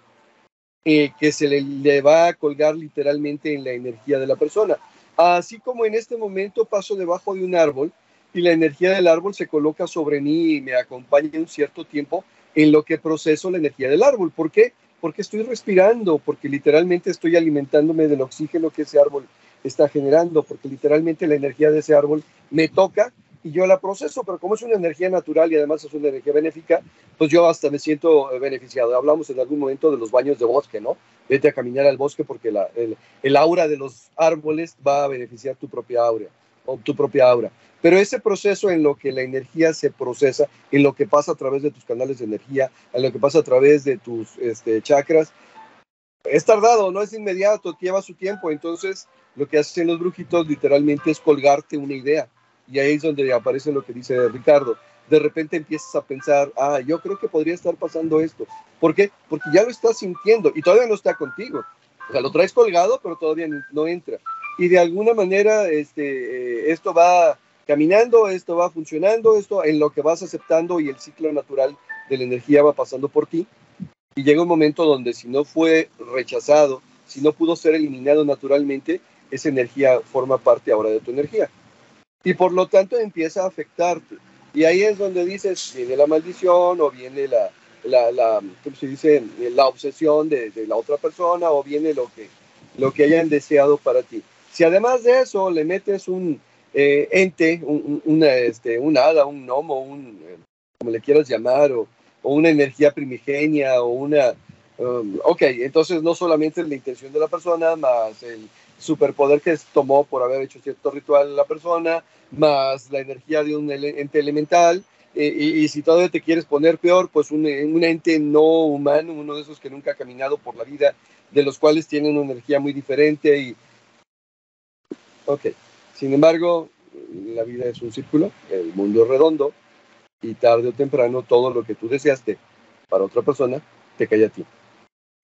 eh, que se le, va a colgar literalmente en la energía de la persona. Así como en este momento paso debajo de un árbol y la energía del árbol se coloca sobre mí y me acompaña un cierto tiempo en lo que proceso la energía del árbol. ¿Por qué? Porque estoy respirando, porque literalmente estoy alimentándome del oxígeno que ese árbol está generando, porque literalmente la energía de ese árbol me toca y yo la proceso, pero como es una energía natural y además es una energía benéfica, pues yo hasta me siento eh, beneficiado. Hablamos en algún momento de los baños de bosque, ¿no? Vete a caminar al bosque porque la, el, aura de los árboles va a beneficiar tu propia aura. o tu propia aura. Pero ese proceso en lo que la energía se procesa, en lo que pasa a través de tus canales de energía, en lo que pasa a través de tus este, chakras, es tardado, no es inmediato, lleva su tiempo. Entonces, lo que hacen los brujitos literalmente es colgarte una idea. Y ahí es donde aparece lo que dice Ricardo. De repente empiezas a pensar, ah, yo creo que podría estar pasando esto. ¿Por qué? Porque ya lo estás sintiendo y todavía no está contigo. O sea, lo traes colgado, pero todavía no entra. Y de alguna manera este, eh, esto va caminando, esto va funcionando, esto en lo que vas aceptando y el ciclo natural de la energía va pasando por ti. Y llega un momento donde si no fue rechazado, si no pudo ser eliminado naturalmente, esa energía forma parte ahora de tu energía. Y por lo tanto empieza a afectarte. Y ahí es donde dices, viene la maldición o viene la, la, ¿cómo se dice? La obsesión de, la otra persona o viene lo que, lo que hayan deseado para ti. Si además de eso le metes un, eh, ente, un, una, este, un hada, un gnomo, eh, como le quieras llamar, o, una energía primigenia, o una... Um, ok, entonces no solamente la intención de la persona, más el superpoder que tomó por haber hecho cierto ritual la persona, más la energía de un ente elemental, eh, y, si todavía te quieres poner peor, pues un, un, ente no humano, uno de esos que nunca ha caminado por la vida, de los cuales tienen una energía muy diferente y... Ok, sin embargo, la vida es un círculo, el mundo es redondo y tarde o temprano todo lo que tú deseaste para otra persona te cae a ti.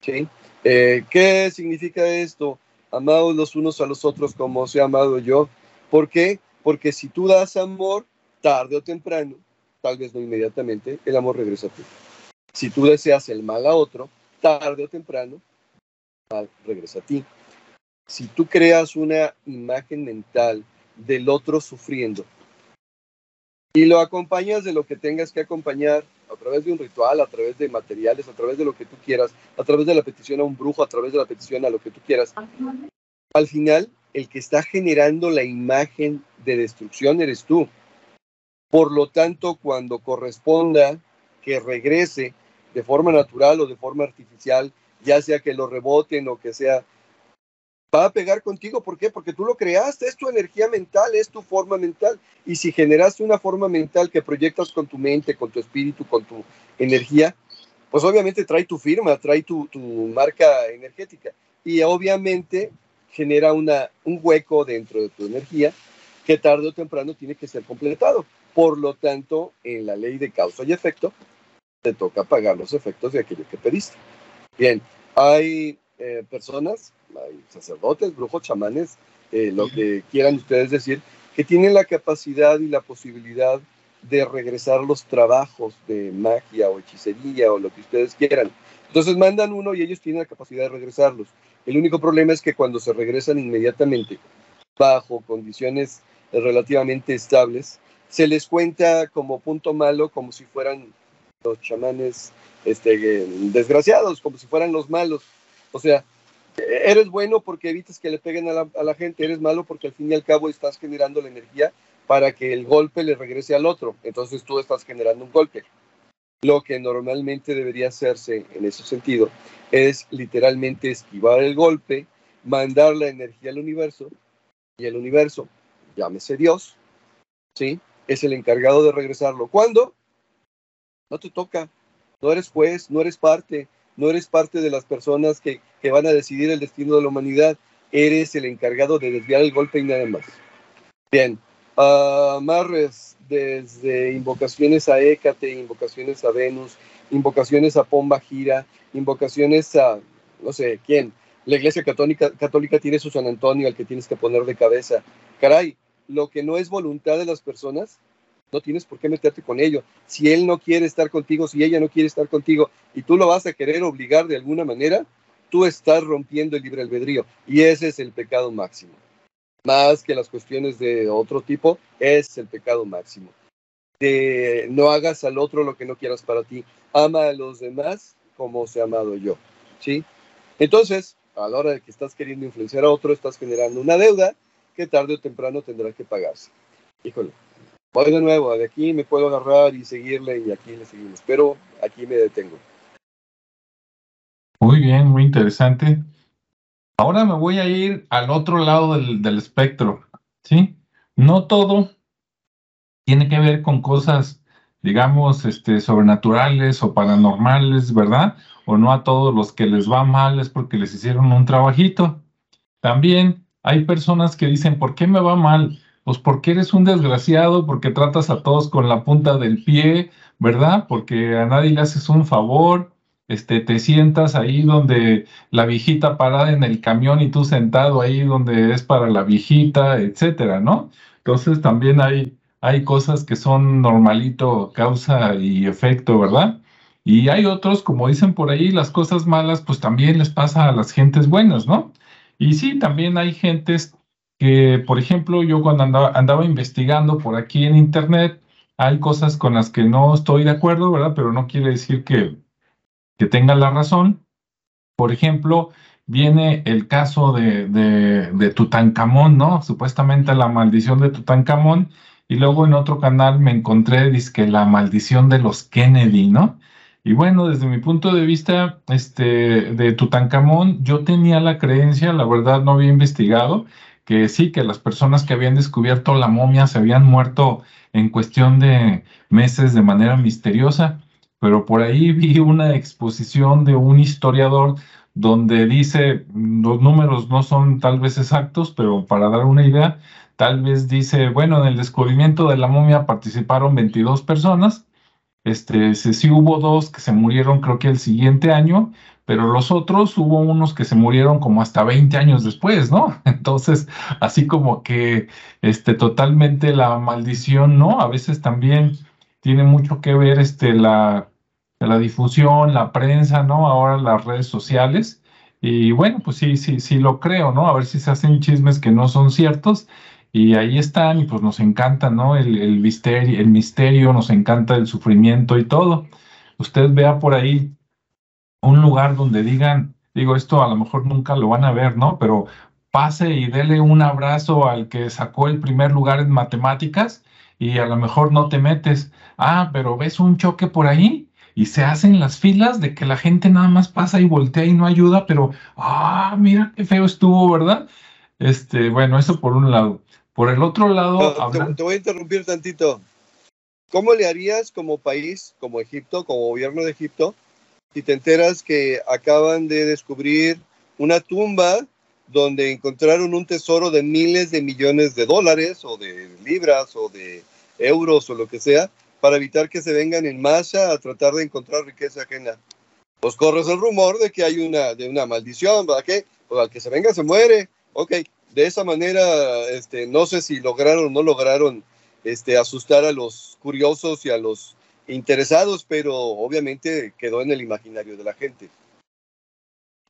¿Sí? Eh, ¿Qué significa esto? Amados los unos a los otros como se ha amado yo. ¿Por qué? Porque si tú das amor, tarde o temprano, tal vez no inmediatamente, el amor regresa a ti. Si tú deseas el mal a otro, tarde o temprano, mal regresa a ti si tú creas una imagen mental del otro sufriendo y lo acompañas de lo que tengas que acompañar a través de un ritual, a través de materiales, a través de lo que tú quieras, a través de la petición a un brujo, a través de la petición a lo que tú quieras, al final el que está generando la imagen de destrucción eres tú. Por lo tanto, cuando corresponda que regrese de forma natural o de forma artificial, ya sea que lo reboten o que sea va a pegar contigo. ¿Por qué? Porque tú lo creaste, es tu energía mental, es tu forma mental. Y si generaste una forma mental que proyectas con tu mente, con tu espíritu, con tu energía, pues obviamente trae tu firma, trae tu, marca energética. Y obviamente genera una, un hueco dentro de tu energía que tarde o temprano tiene que ser completado. Por lo tanto, en la ley de causa y efecto, te toca pagar los efectos de aquello que pediste. Bien, hay eh, personas sacerdotes, brujos, chamanes, eh, lo que quieran ustedes decir, que tienen la capacidad y la posibilidad de regresar los trabajos de magia o hechicería o lo que ustedes quieran. Entonces mandan uno y ellos tienen la capacidad de regresarlos. El único problema es que cuando se regresan inmediatamente, bajo condiciones relativamente estables, se les cuenta como punto malo, como si fueran los chamanes este, desgraciados, como si fueran los malos. O sea, eres bueno porque evitas que le peguen a la, a la, gente, eres malo porque al fin y al cabo estás generando la energía para que el golpe le regrese al otro. Entonces tú estás generando un golpe. Lo que normalmente debería hacerse en ese sentido es literalmente esquivar el golpe, mandar la energía al universo y el universo, llámese Dios, ¿sí? Es el encargado de regresarlo. ¿Cuándo? No te toca. No eres juez, no eres parte, no eres parte de las personas que, que van a decidir el destino de la humanidad, eres el encargado de desviar el golpe y nada más. Bien, amarres desde invocaciones a Hécate, invocaciones a Venus, invocaciones a Pomba Gira, invocaciones a, no sé, ¿quién? La iglesia católica, católica tiene su San Antonio al que tienes que poner de cabeza. Caray, lo que no es voluntad de las personas, no tienes por qué meterte con ello. Si él no quiere estar contigo, si ella no quiere estar contigo y tú lo vas a querer obligar de alguna manera, tú estás rompiendo el libre albedrío y ese es el pecado máximo. Más que las cuestiones de otro tipo, es el pecado máximo. De no hagas al otro lo que no quieras para ti. Ama a los demás como se ha amado yo. ¿Sí? Entonces, a la hora de que estás queriendo influenciar a otro, estás generando una deuda que tarde o temprano tendrá que pagarse. Híjole, voy de nuevo, de aquí me puedo agarrar y seguirle y aquí le seguimos, pero aquí me detengo. Muy bien, muy interesante. Ahora me voy a ir al otro lado del, del espectro, ¿sí? no todo tiene que ver con cosas, digamos, este, sobrenaturales o paranormales, ¿verdad? O no a todos los que les va mal es porque les hicieron un trabajito. También hay personas que dicen, ¿por qué me va mal? Pues porque eres un desgraciado, porque tratas a todos con la punta del pie, ¿verdad? Porque a nadie le haces un favor, este, te sientas ahí donde la viejita parada en el camión y tú sentado ahí donde es para la viejita, etcétera, ¿no? Entonces también hay, hay cosas que son normalito, causa y efecto, ¿verdad? Y hay otros, como dicen por ahí, las cosas malas, pues también les pasa a las gentes buenas, ¿no? Y sí, también hay gentes que, por ejemplo, yo cuando andaba, investigando por aquí en internet, hay cosas con las que no estoy de acuerdo, ¿verdad? Pero no quiere decir que, que tenga la razón. Por ejemplo, viene el caso de, de, Tutankamón, ¿no? Supuestamente la maldición de Tutankamón. Y luego en otro canal me encontré, que la maldición de los Kennedy, ¿no? Y bueno, desde mi punto de vista, este, de Tutankamón, yo tenía la creencia, la verdad no había investigado, que sí, que las personas que habían descubierto la momia se habían muerto en cuestión de meses de manera misteriosa pero por ahí *laughs* vi una exposición de un historiador donde dice, los números no son tal vez exactos, pero para dar una idea, tal vez dice, bueno, en el descubrimiento de la momia participaron 22 personas, este, sí hubo dos que se murieron creo que el siguiente año, pero los otros hubo unos que se murieron como hasta 20 años después, ¿no? *laughs* Entonces, así como que este, totalmente la maldición, ¿no? A veces también tiene mucho que ver este, la, la difusión, la prensa, ¿no? Ahora las redes sociales. Y bueno, pues sí, sí, sí lo creo, ¿no? A ver si se hacen chismes que no son ciertos. Y ahí están, y pues nos encanta, ¿no? El, el, misterio, el misterio, nos encanta el sufrimiento y todo. Usted vea por ahí un lugar donde digan, digo, esto a lo mejor nunca lo van a ver, ¿no? Pero pase y dele un abrazo al que sacó el primer lugar en matemáticas y a lo mejor no te metes. Ah, pero ves un choque por ahí y se hacen las filas de que la gente nada más pasa y voltea y no ayuda, pero, ah, mira qué feo estuvo, ¿verdad? Este, bueno, eso por un lado. Por el otro lado... te, voy a interrumpir tantito. ¿Cómo le harías como país, como Egipto, como gobierno de Egipto, si te enteras que acaban de descubrir una tumba donde encontraron un tesoro de miles de millones de dólares o de libras o de euros o lo que sea, para evitar que se vengan en masa a tratar de encontrar riqueza ajena. Pues corres el rumor de que hay una, de una maldición, ¿verdad? Que pues al que se venga se muere. Ok, de esa manera, este, no sé si lograron o no lograron este, asustar a los curiosos y a los interesados, pero obviamente quedó en el imaginario de la gente.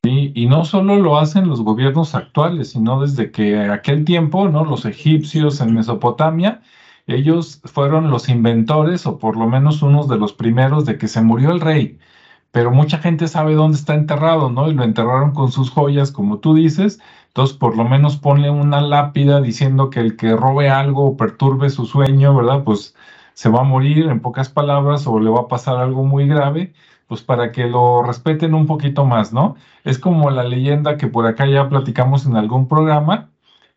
Y no solo lo hacen los gobiernos actuales, sino desde que aquel tiempo, ¿no? Los egipcios en Mesopotamia ellos fueron los inventores, o por lo menos unos de los primeros, de que se murió el rey. Pero mucha gente sabe dónde está enterrado, ¿no? Y lo enterraron con sus joyas, como tú dices. Entonces, por lo menos ponle una lápida diciendo que el que robe algo o perturbe su sueño, ¿verdad? Pues se va a morir, en pocas palabras, o le va a pasar algo muy grave, pues para que lo respeten un poquito más, ¿no? Es como la leyenda que por acá ya platicamos en algún programa,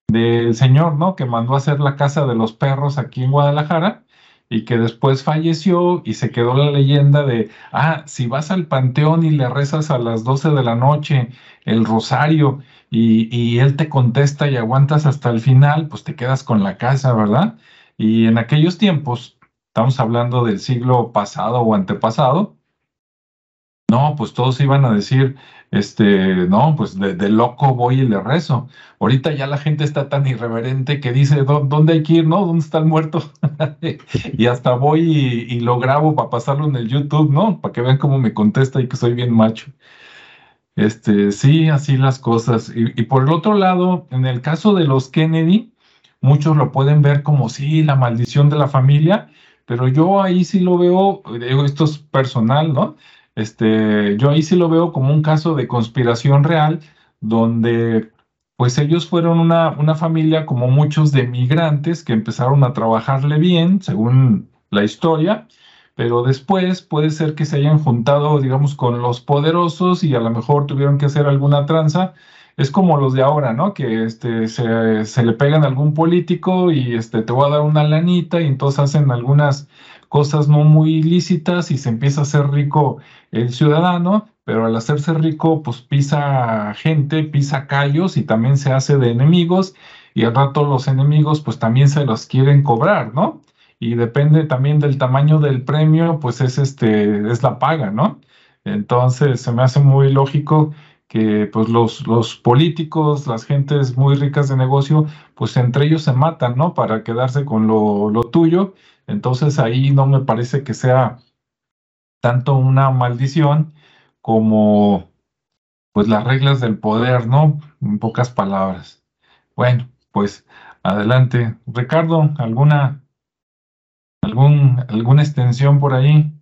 del señor, ¿no? Que mandó a hacer la casa de los perros aquí en Guadalajara y que después falleció y se quedó la leyenda de, ah, si vas al panteón y le rezas a las 12 de la noche el rosario y, y él te contesta y aguantas hasta el final, pues te quedas con la casa, ¿verdad? Y en aquellos tiempos, estamos hablando del siglo pasado o antepasado, no, pues todos iban a decir, este, no, pues de, loco voy y le rezo. Ahorita ya la gente está tan irreverente que dice, ¿dónde hay que ir? ¿No? ¿Dónde está el muerto? *laughs* y hasta voy y, lo grabo para pasarlo en el YouTube, ¿no? Para que vean cómo me contesta y que soy bien macho. Este, sí, así las cosas. Y, y por el otro lado, en el caso de los Kennedy, muchos lo pueden ver como, sí, la maldición de la familia, pero yo ahí sí lo veo, esto es personal, ¿no? Este, yo ahí sí lo veo como un caso de conspiración real, donde pues ellos fueron una, una familia como muchos de migrantes que empezaron a trabajarle bien, según la historia, pero después puede ser que se hayan juntado, digamos, con los poderosos y a lo mejor tuvieron que hacer alguna tranza es como los de ahora, ¿no? Que este, se, le pegan a algún político y este, te voy a dar una lanita y entonces hacen algunas cosas no muy ilícitas y se empieza a hacer rico el ciudadano, pero al hacerse rico, pues pisa gente, pisa callos y también se hace de enemigos y al rato los enemigos pues también se los quieren cobrar, ¿no? Y depende también del tamaño del premio, pues es este, es la paga, ¿no? Entonces se me hace muy lógico que pues los, los políticos, las gentes muy ricas de negocio, pues entre ellos se matan, ¿no? Para quedarse con lo, lo tuyo. Entonces ahí no me parece que sea tanto una maldición como pues las reglas del poder, ¿no? En pocas palabras. Bueno, pues adelante. Ricardo, ¿alguna, algún, alguna extensión por ahí?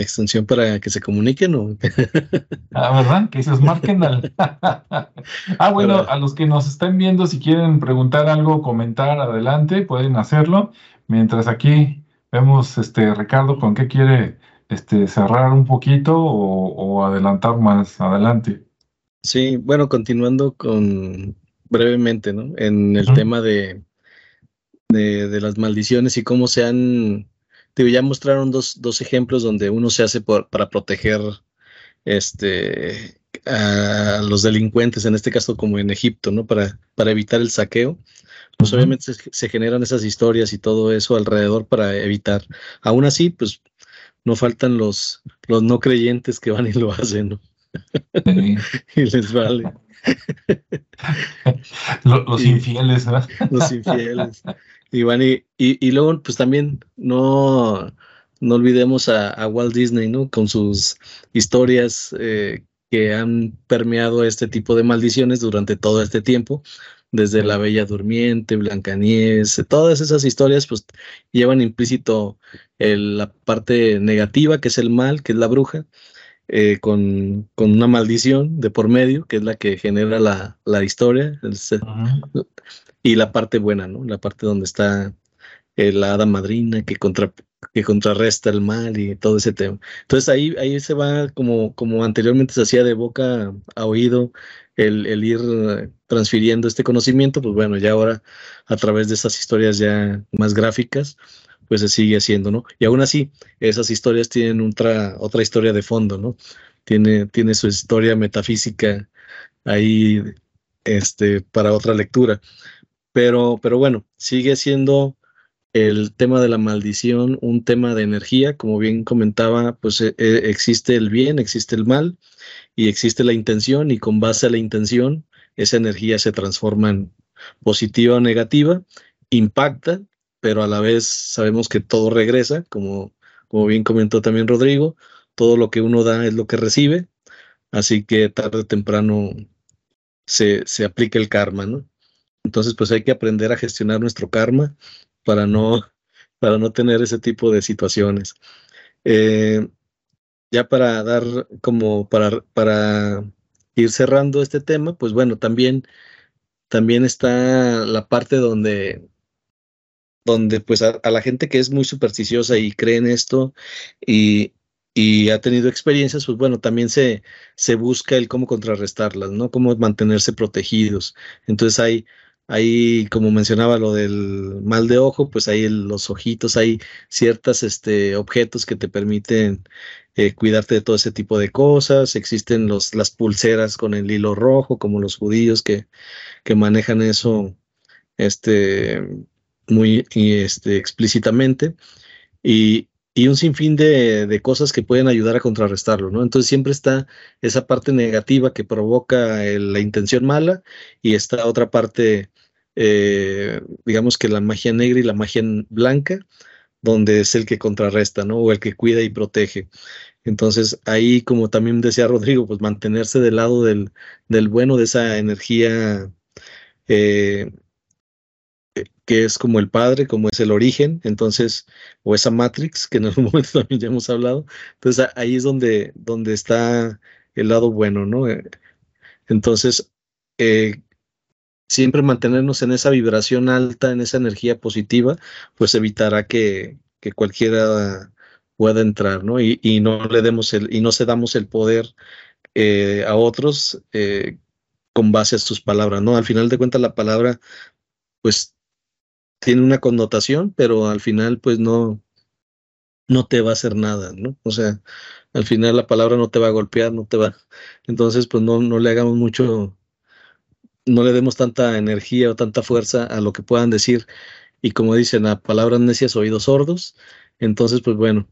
extensión para que se comuniquen o *laughs* ah, ¿verdad? Que se marquen al Ah, bueno, a los que nos están viendo si quieren preguntar algo, comentar, adelante, pueden hacerlo. Mientras aquí vemos este Ricardo con qué quiere este, cerrar un poquito o, adelantar más adelante. Sí, bueno, continuando con brevemente, ¿no? En el tema de, de, las maldiciones y cómo se han, ya mostraron dos, dos ejemplos donde uno se hace para proteger este, a los delincuentes, en este caso como en Egipto, ¿no? Para, para evitar el saqueo. Pues obviamente se, se, generan esas historias y todo eso alrededor para evitar. Aún así, pues no faltan los, los no creyentes que van y lo *laughs* hacen, ¿no? *laughs* y les vale. *laughs* los, infieles, ¿verdad? Los infieles. Y, van y, y, luego, pues también no, no olvidemos a, Walt Disney, ¿no? Con sus historias eh, que han permeado este tipo de maldiciones durante todo este tiempo desde La Bella Durmiente, Blancanieves, todas esas historias pues llevan implícito la parte negativa, que es el mal, que es la bruja, eh, con, una maldición de por medio, que es la que genera la, historia, y la parte buena, ¿no? La parte donde está la hada madrina que, contra, que contrarresta el mal y todo ese tema. Entonces ahí, ahí se va como, como anteriormente se hacía de boca a oído, el, ir eh, transfiriendo este conocimiento, pues bueno, ya ahora a través de esas historias ya más gráficas, pues se sigue haciendo, ¿no? Y aún así, esas historias tienen otra, otra historia de fondo, ¿no? Tiene, tiene su historia metafísica ahí este, para otra lectura. Pero, pero bueno, sigue siendo el tema de la maldición un tema de energía, como bien comentaba, pues eh, eh, existe el bien, existe el mal, y existe la intención y con base a la intención esa energía se transforma en positiva o negativa, impacta, pero a la vez sabemos que todo regresa, como, como bien comentó también Rodrigo, todo lo que uno da es lo que recibe, así que tarde o temprano se, se aplica el karma, ¿no? Entonces, pues hay que aprender a gestionar nuestro karma para no, para no tener ese tipo de situaciones. Eh, ya para dar como para, para ir cerrando este tema, pues bueno, también, también está la parte donde, donde pues a, la gente que es muy supersticiosa y cree en esto y, y ha tenido experiencias, pues bueno, también se, se busca el cómo contrarrestarlas, ¿no? Cómo mantenerse protegidos. Entonces hay, Ahí, como mencionaba lo del mal de ojo, pues hay los ojitos, hay ciertos este, objetos que te permiten eh, cuidarte de todo ese tipo de cosas. Existen los, las pulseras con el hilo rojo, como los judíos que, que manejan eso este, muy este, explícitamente. Y, y un sinfín de, de, cosas que pueden ayudar a contrarrestarlo, ¿no? Entonces siempre está esa parte negativa que provoca la intención mala y esta otra parte eh, digamos que la magia negra y la magia blanca, donde es el que contrarresta, ¿no? O el que cuida y protege. Entonces, ahí, como también decía Rodrigo, pues mantenerse del lado del, del bueno, de esa energía eh, que es como el padre, como es el origen, entonces, o esa Matrix, que en algún *laughs* momento también ya hemos hablado. Entonces, ahí es donde, donde está el lado bueno, ¿no? Eh, entonces, eh, siempre mantenernos en esa vibración alta, en esa energía positiva, pues evitará que, cualquiera pueda entrar, ¿no? Y, no le demos el, y no cedamos el poder eh, a otros, eh, con base a sus palabras, ¿no? Al final de cuentas la palabra, pues, tiene una connotación, pero al final, pues, no, no te va a hacer nada, ¿no? O sea, al final la palabra no te va a golpear, no te va. Entonces, pues, no, no le hagamos mucho, no le demos tanta energía o tanta fuerza a lo que puedan decir. Y como dicen, a palabras necias, oídos sordos. Entonces, pues bueno,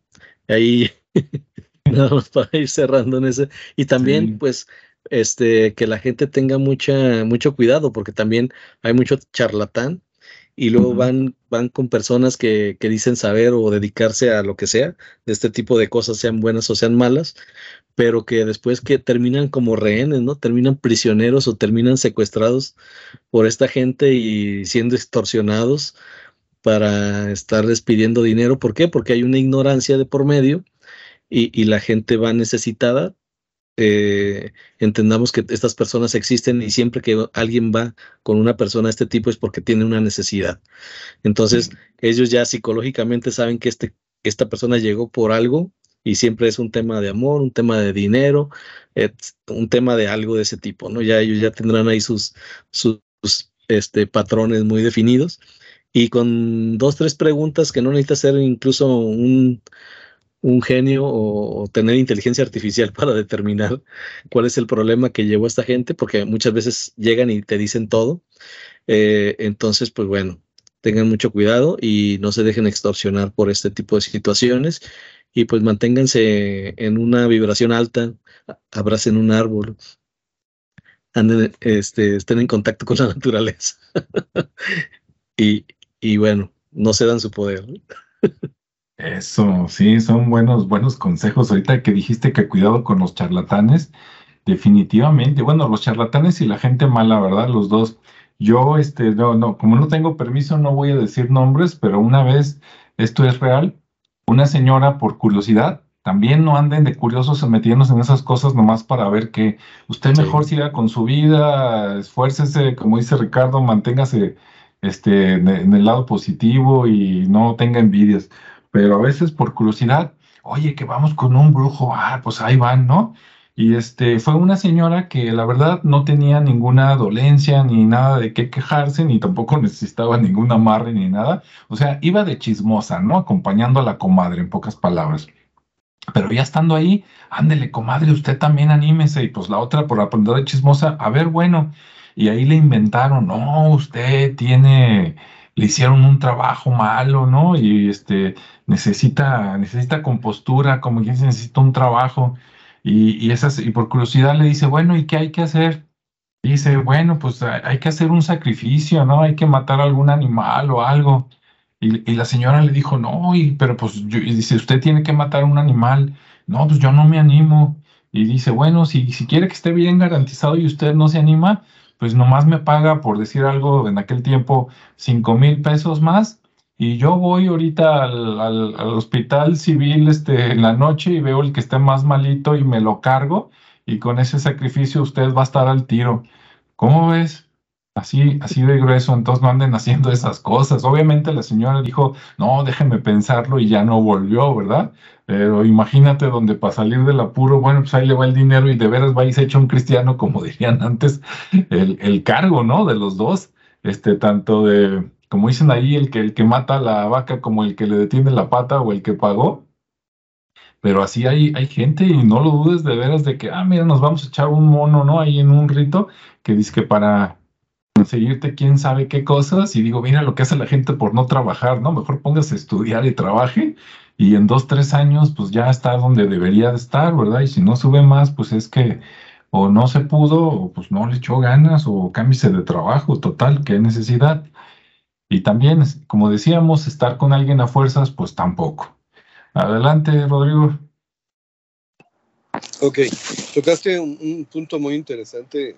ahí *laughs* nada más para ir cerrando en ese. Y también, pues, este, que la gente tenga mucha, mucho cuidado, porque también hay mucho charlatán y luego van, van con personas que, que, dicen saber o dedicarse a lo que sea, de este tipo de cosas, sean buenas o sean malas, pero que después que terminan como rehenes, ¿no? Terminan prisioneros o terminan secuestrados por esta gente y siendo extorsionados para estar despidiendo dinero. ¿Por qué? Porque hay una ignorancia de por medio y, y la gente va necesitada eh, entendamos que estas personas existen y siempre que alguien va con una persona de este tipo es porque tiene una necesidad. Entonces, ellos ya psicológicamente saben que este, esta persona llegó por algo y siempre es un tema de amor, un tema de dinero, un tema de algo de ese tipo, ¿no? Ya ellos ya tendrán ahí sus, sus este, patrones muy definidos y con dos, tres preguntas que no necesita ser incluso un, un genio o, tener inteligencia artificial *laughs* para determinar cuál es el problema que llevó a esta gente, porque muchas veces llegan y te dicen todo. Eh, entonces, pues bueno, tengan mucho cuidado y no se dejen extorsionar por este tipo de situaciones y pues manténganse en una vibración alta, abracen un árbol, anden, este, estén en contacto con la naturaleza *laughs* y, y bueno, no se dan su poder. Eso, sí, son buenos, buenos consejos. Ahorita que dijiste que cuidado con los charlatanes, definitivamente. Bueno, los charlatanes y la gente mala, ¿verdad? Los dos. Yo, este, no, no, como no tengo permiso, no voy a decir nombres, pero una vez, esto es real, una señora, por curiosidad, también no anden de curiosos metiéndose en esas cosas nomás para ver que usted mejor siga con su vida, esfuércese, como dice Ricardo, manténgase este, en el lado positivo y no tenga envidias pero a veces por curiosidad, oye, que vamos con un brujo, ah, pues ahí van, ¿no? Y este, fue una señora que la verdad no tenía ninguna dolencia ni nada de qué quejarse, ni tampoco *laughs* necesitaba ningún amarre ni nada. O sea, iba de chismosa, ¿no? Acompañando a la comadre, en pocas palabras. Pero ya estando ahí, ándele, comadre, usted también anímese. Y pues la otra, por aprender de chismosa, a ver, bueno. Y ahí le inventaron, no, usted tiene le hicieron un trabajo malo, ¿no? Y este necesita, necesita compostura, como quien necesita un trabajo. Y, y, esas, y por curiosidad le dice, bueno, ¿y qué hay que hacer? dice, bueno, pues hay que hacer un sacrificio, ¿no? Hay que matar algún animal o algo. Y, y la señora le dijo, no, y, pero pues yo, y dice, usted tiene que matar un animal. No, pues yo no me animo. Y dice, bueno, si, si quiere que esté bien garantizado y usted no se anima, pues nomás me paga, por decir algo, en aquel tiempo, cinco mil pesos más, y yo voy ahorita al, hospital civil este, en la noche y veo el que esté más malito y me lo cargo, y con ese sacrificio usted va a estar al tiro. ¿Cómo ves? Así, así de grueso, entonces no anden haciendo esas cosas. Obviamente la señora dijo, no, déjeme pensarlo y ya no volvió, ¿verdad? Pero imagínate donde para salir del apuro, bueno, pues ahí le va el dinero y de veras vais hecho un cristiano, como *laughs* dirían antes, el, el cargo, ¿no? De los dos, este, tanto de, como dicen ahí, el que, el que mata a la vaca como el que le detiene la pata o el que pagó. Pero así hay, hay gente y no lo dudes de veras de que, ah, mira, nos vamos a echar un mono, ¿no? Ahí en un rito que dice que para conseguirte quién sabe qué cosas y digo, mira lo que hace la gente por no trabajar, ¿no? Mejor póngase a estudiar y trabaje y en dos, tres años pues ya está donde debería de estar, ¿verdad? Y si no sube más, pues es que o no se pudo o pues no le echó ganas o cámbiese de trabajo, total, qué necesidad. Y también, como decíamos, estar con alguien a fuerzas, pues tampoco. Adelante, Rodrigo. Ok, tocaste un, un punto muy interesante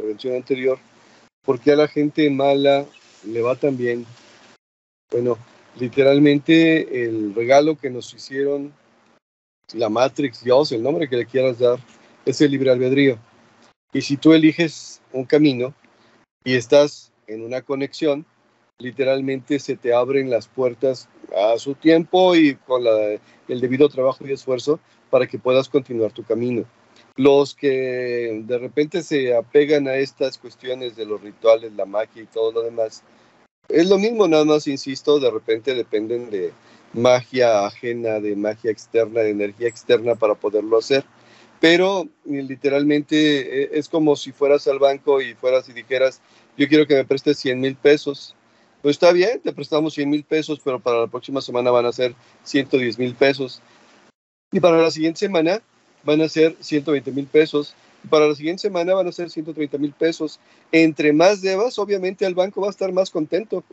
intervención anterior, ¿por qué a la gente mala le va tan bien? Bueno, literalmente el regalo que nos hicieron la Matrix, Dios, el nombre que le quieras dar, es el libre albedrío. Y si tú eliges un camino y estás en una conexión, literalmente se te abren las puertas a su tiempo y con el debido trabajo y esfuerzo para que puedas continuar tu camino. los que de repente se apegan a estas cuestiones de los rituales, la magia y todo lo demás, es lo mismo, nada más, insisto, de repente dependen de magia ajena, de magia externa, de energía externa para poderlo hacer. Pero literalmente e, es como si fueras al banco y fueras y dijeras, yo quiero que me prestes 100 mil pesos. Pues está bien, te prestamos 100 mil pesos, pero para la próxima semana van a ser 110 mil pesos. Y para la siguiente semana van a ser 120 mil pesos. Y para la siguiente semana van a ser 130 mil pesos. Entre más debas, obviamente el banco va a estar más contento,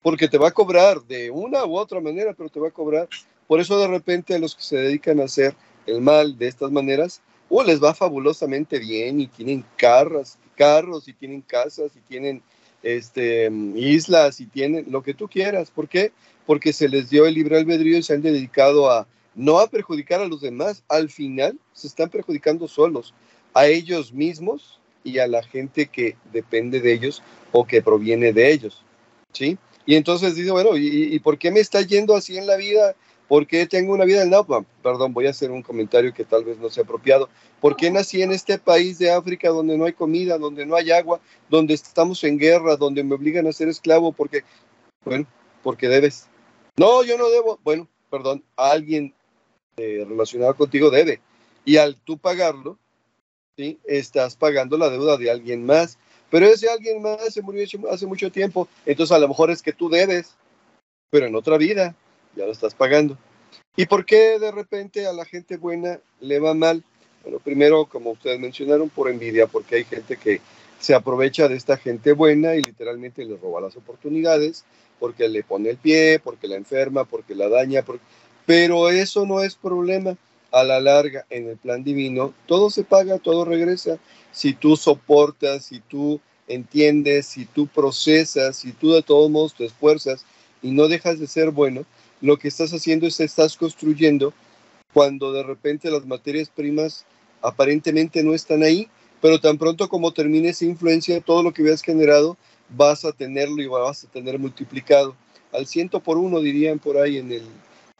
porque te va a cobrar de una u otra manera, pero te va a cobrar. Por eso de repente a los que se dedican a hacer el mal de estas maneras, o uh, les va fabulosamente bien y tienen carros, carros y tienen casas y tienen este, islas y tienen lo que tú quieras. ¿Por qué? Porque se les dio el libre albedrío y se han dedicado a no a perjudicar a los demás, al final se están perjudicando solos, a ellos mismos y a la gente que depende de ellos o que proviene de ellos, ¿sí? Y entonces dice, bueno, ¿y, por qué me está yendo así en la vida? ¿Por qué tengo una vida en no, Perdón, voy a hacer un comentario que tal vez no sea apropiado. ¿Por qué nací en este país de África donde no hay comida, donde no hay agua, donde estamos en guerra, donde me obligan a ser esclavo? Porque, bueno, porque debes. No, yo no debo. Bueno, perdón, alguien eh, relacionado contigo debe. Y al tú pagarlo, ¿sí? estás pagando la deuda de alguien más. Pero ese alguien más se murió hace mucho tiempo. Entonces a lo mejor es que tú debes, pero en otra vida ya lo estás pagando. ¿Y por qué de repente a la gente buena le va mal? Bueno, primero, como ustedes mencionaron, por envidia, porque hay gente que se aprovecha de esta gente buena y literalmente le roba las oportunidades, porque le pone el pie, porque la enferma, porque la daña, pero eso no es problema. A la larga, en el plan divino, todo se paga, todo regresa. Si tú soportas, si tú entiendes, si tú procesas, si tú de todos modos te esfuerzas y no dejas de ser bueno, lo que estás haciendo es estás construyendo cuando de repente las materias primas aparentemente no están ahí, pero tan pronto como termine esa influencia, todo lo que habías generado vas a tenerlo y vas a tener multiplicado. Al ciento por uno dirían por ahí en el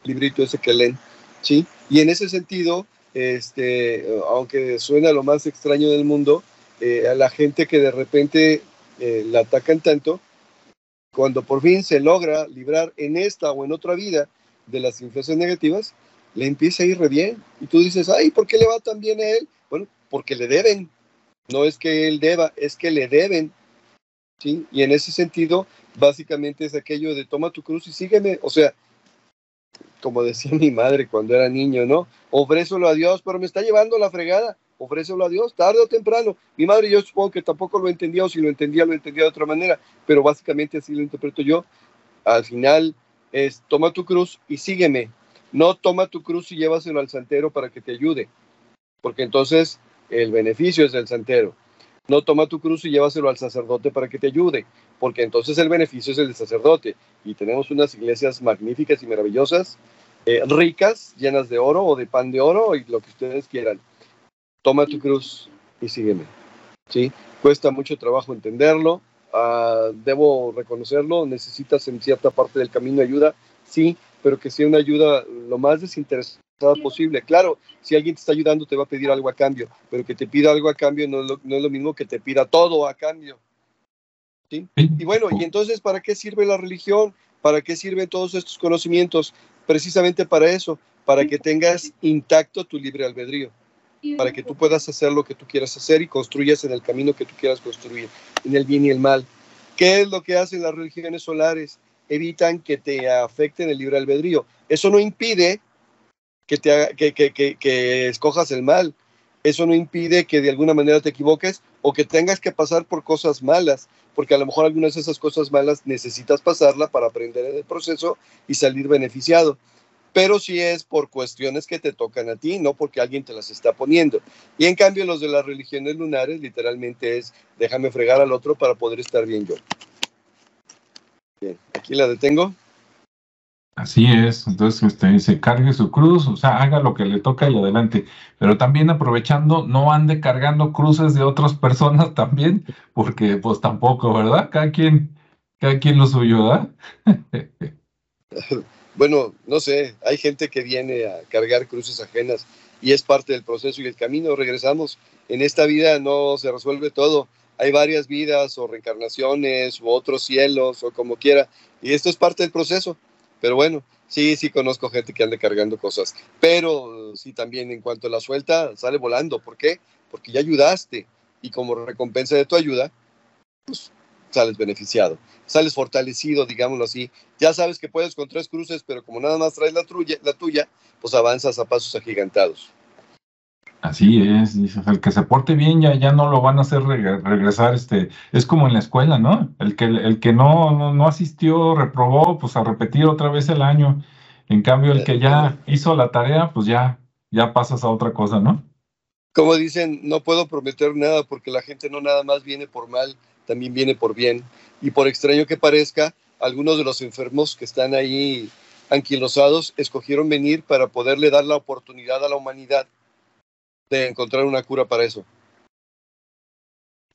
librito ese que leen, ¿sí? Y en ese sentido, este, aunque suena lo más extraño del mundo, eh, a la gente que de repente eh, la atacan tanto, cuando por fin se logra librar en esta o en otra vida de las influencias negativas, le empieza a ir re bien. Y tú dices, ay, ¿por qué le va tan bien a él? Bueno, porque le deben. No es que él deba, es que le deben. ¿sí? Y en ese sentido, básicamente es aquello de toma tu cruz y sígueme. O sea, como decía *laughs* mi madre cuando era niño, ¿no? Ofrécelo a Dios, pero me está llevando la fregada. Ofrécelo a Dios, tarde o temprano. Mi madre, yo supongo que tampoco lo entendía, o si lo entendía, lo entendía de otra manera, pero básicamente así lo interpreto yo. Al final es, toma tu cruz y sígueme. No toma tu cruz y llévaselo al santero para que te ayude, porque entonces el beneficio es del santero. No toma tu cruz y llévaselo al sacerdote para que te ayude, porque entonces el beneficio es el del sacerdote. Y tenemos unas iglesias magníficas y maravillosas, eh, ricas, llenas de oro o de pan de oro y lo que ustedes quieran. Toma tu cruz y sígueme. ¿sí? Cuesta mucho trabajo entenderlo, ah, debo reconocerlo, necesitas en cierta parte del camino ayuda, sí, pero que sea una ayuda lo más desinteresada posible. Claro, si alguien te está ayudando te va a pedir algo a cambio, pero que te pida algo a cambio no es lo, no es lo mismo que te pida todo a cambio. Y bueno, ¿y entonces para qué sirve la religión? ¿Para qué sirven todos estos conocimientos? Precisamente para eso, para que tengas intacto tu libre albedrío, para que tú puedas hacer lo que tú quieras hacer y construyas en el camino que tú quieras construir, en el bien y el mal. ¿Qué es lo que hacen las religiones solares? Evitan que te afecten el libre albedrío. Eso no impide que, te, que, que, que escojas el mal. Eso no impide que de alguna manera te equivoques o que tengas que pasar por cosas malas porque a lo mejor algunas de esas cosas malas necesitas pasarla para aprender en el proceso y salir beneficiado. Pero si es por cuestiones que te tocan a ti, no porque alguien te las está poniendo. Y en cambio los de las religiones lunares literalmente es déjame fregar al otro para poder estar bien yo. Bien, aquí la detengo. Así es, entonces usted dice, cargue su cruz, o sea, haga lo que le toca y adelante, pero también aprovechando, no ande cargando cruces de otras personas también, porque pues tampoco, ¿verdad? Cada quien, cada quien lo suyo, ¿verdad? *laughs* bueno, no sé, hay gente que viene a cargar cruces ajenas y es parte del proceso y el camino. Regresamos. En esta vida no se resuelve todo. Hay varias vidas o reencarnaciones u otros cielos o como quiera. Y esto es parte del proceso. Pero bueno, sí, sí conozco gente que anda cargando cosas. Pero sí también en cuanto a la suelta, sale volando. ¿Por qué? Porque ya ayudaste. Y como recompensa de tu ayuda, pues sales beneficiado, sales fortalecido, digámoslo así. Ya sabes que puedes con tres cruces, pero como nada más traes la, la tuya, pues avanzas a pasos agigantados. Así es, dices, el que se porte bien ya, ya no lo van a hacer regresar, este, es como en la escuela, ¿no? El que, el que no, no, asistió, reprobó, pues a repetir otra vez el año. En cambio, el que ya hizo la tarea, pues ya, ya pasas a otra cosa, ¿no? Como dicen, no puedo prometer nada porque la gente no nada más viene por mal, también viene por bien. Y por extraño que parezca, algunos de los enfermos que están ahí anquilosados escogieron venir para poderle dar la oportunidad a la humanidad de encontrar una cura para eso.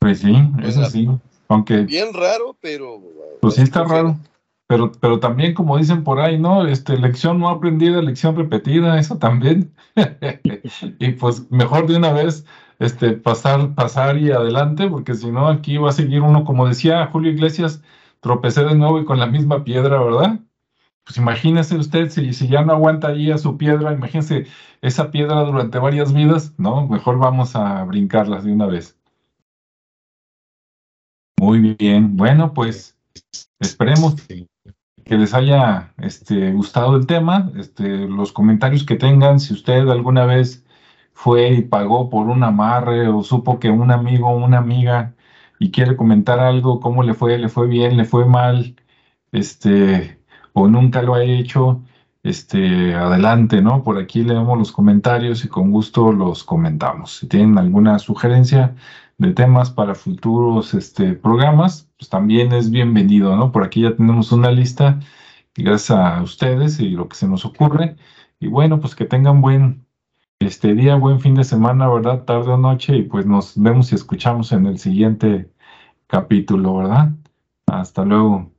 Pues sí, eso sí. Aunque. Bien raro, pero. Pues sí está raro. Pero, pero también, como dicen por ahí, ¿no? Este, lección no aprendida, lección repetida, *laughs* eso también. y pues mejor de una vez este, pasar, pasar y adelante, porque si no, aquí va a seguir uno, como decía Julio Iglesias, tropecé de nuevo y con la misma piedra, ¿verdad? Pues imagínese usted, si, ya no aguanta ahí a su piedra, imagínese esa piedra durante varias vidas, ¿no? Mejor vamos a brincarlas de una vez. Muy bien, bueno, pues esperemos que les haya este, gustado el tema, este, los comentarios que tengan, si usted alguna vez fue y pagó por un amarre o supo que un amigo o una amiga y quiere comentar algo, cómo le fue, le fue bien, le fue mal, este, o nunca lo ha hecho, este, adelante, ¿no? Por aquí leemos los comentarios y con gusto los comentamos. Si tienen alguna sugerencia de temas para futuros este, programas, pues también es bienvenido, ¿no? Por aquí ya tenemos una lista, gracias a ustedes y lo que se nos ocurre. Y bueno, pues que tengan buen este día, buen fin de semana, ¿verdad? Tarde o noche, y pues nos vemos y escuchamos en el siguiente capítulo, ¿verdad? Hasta luego.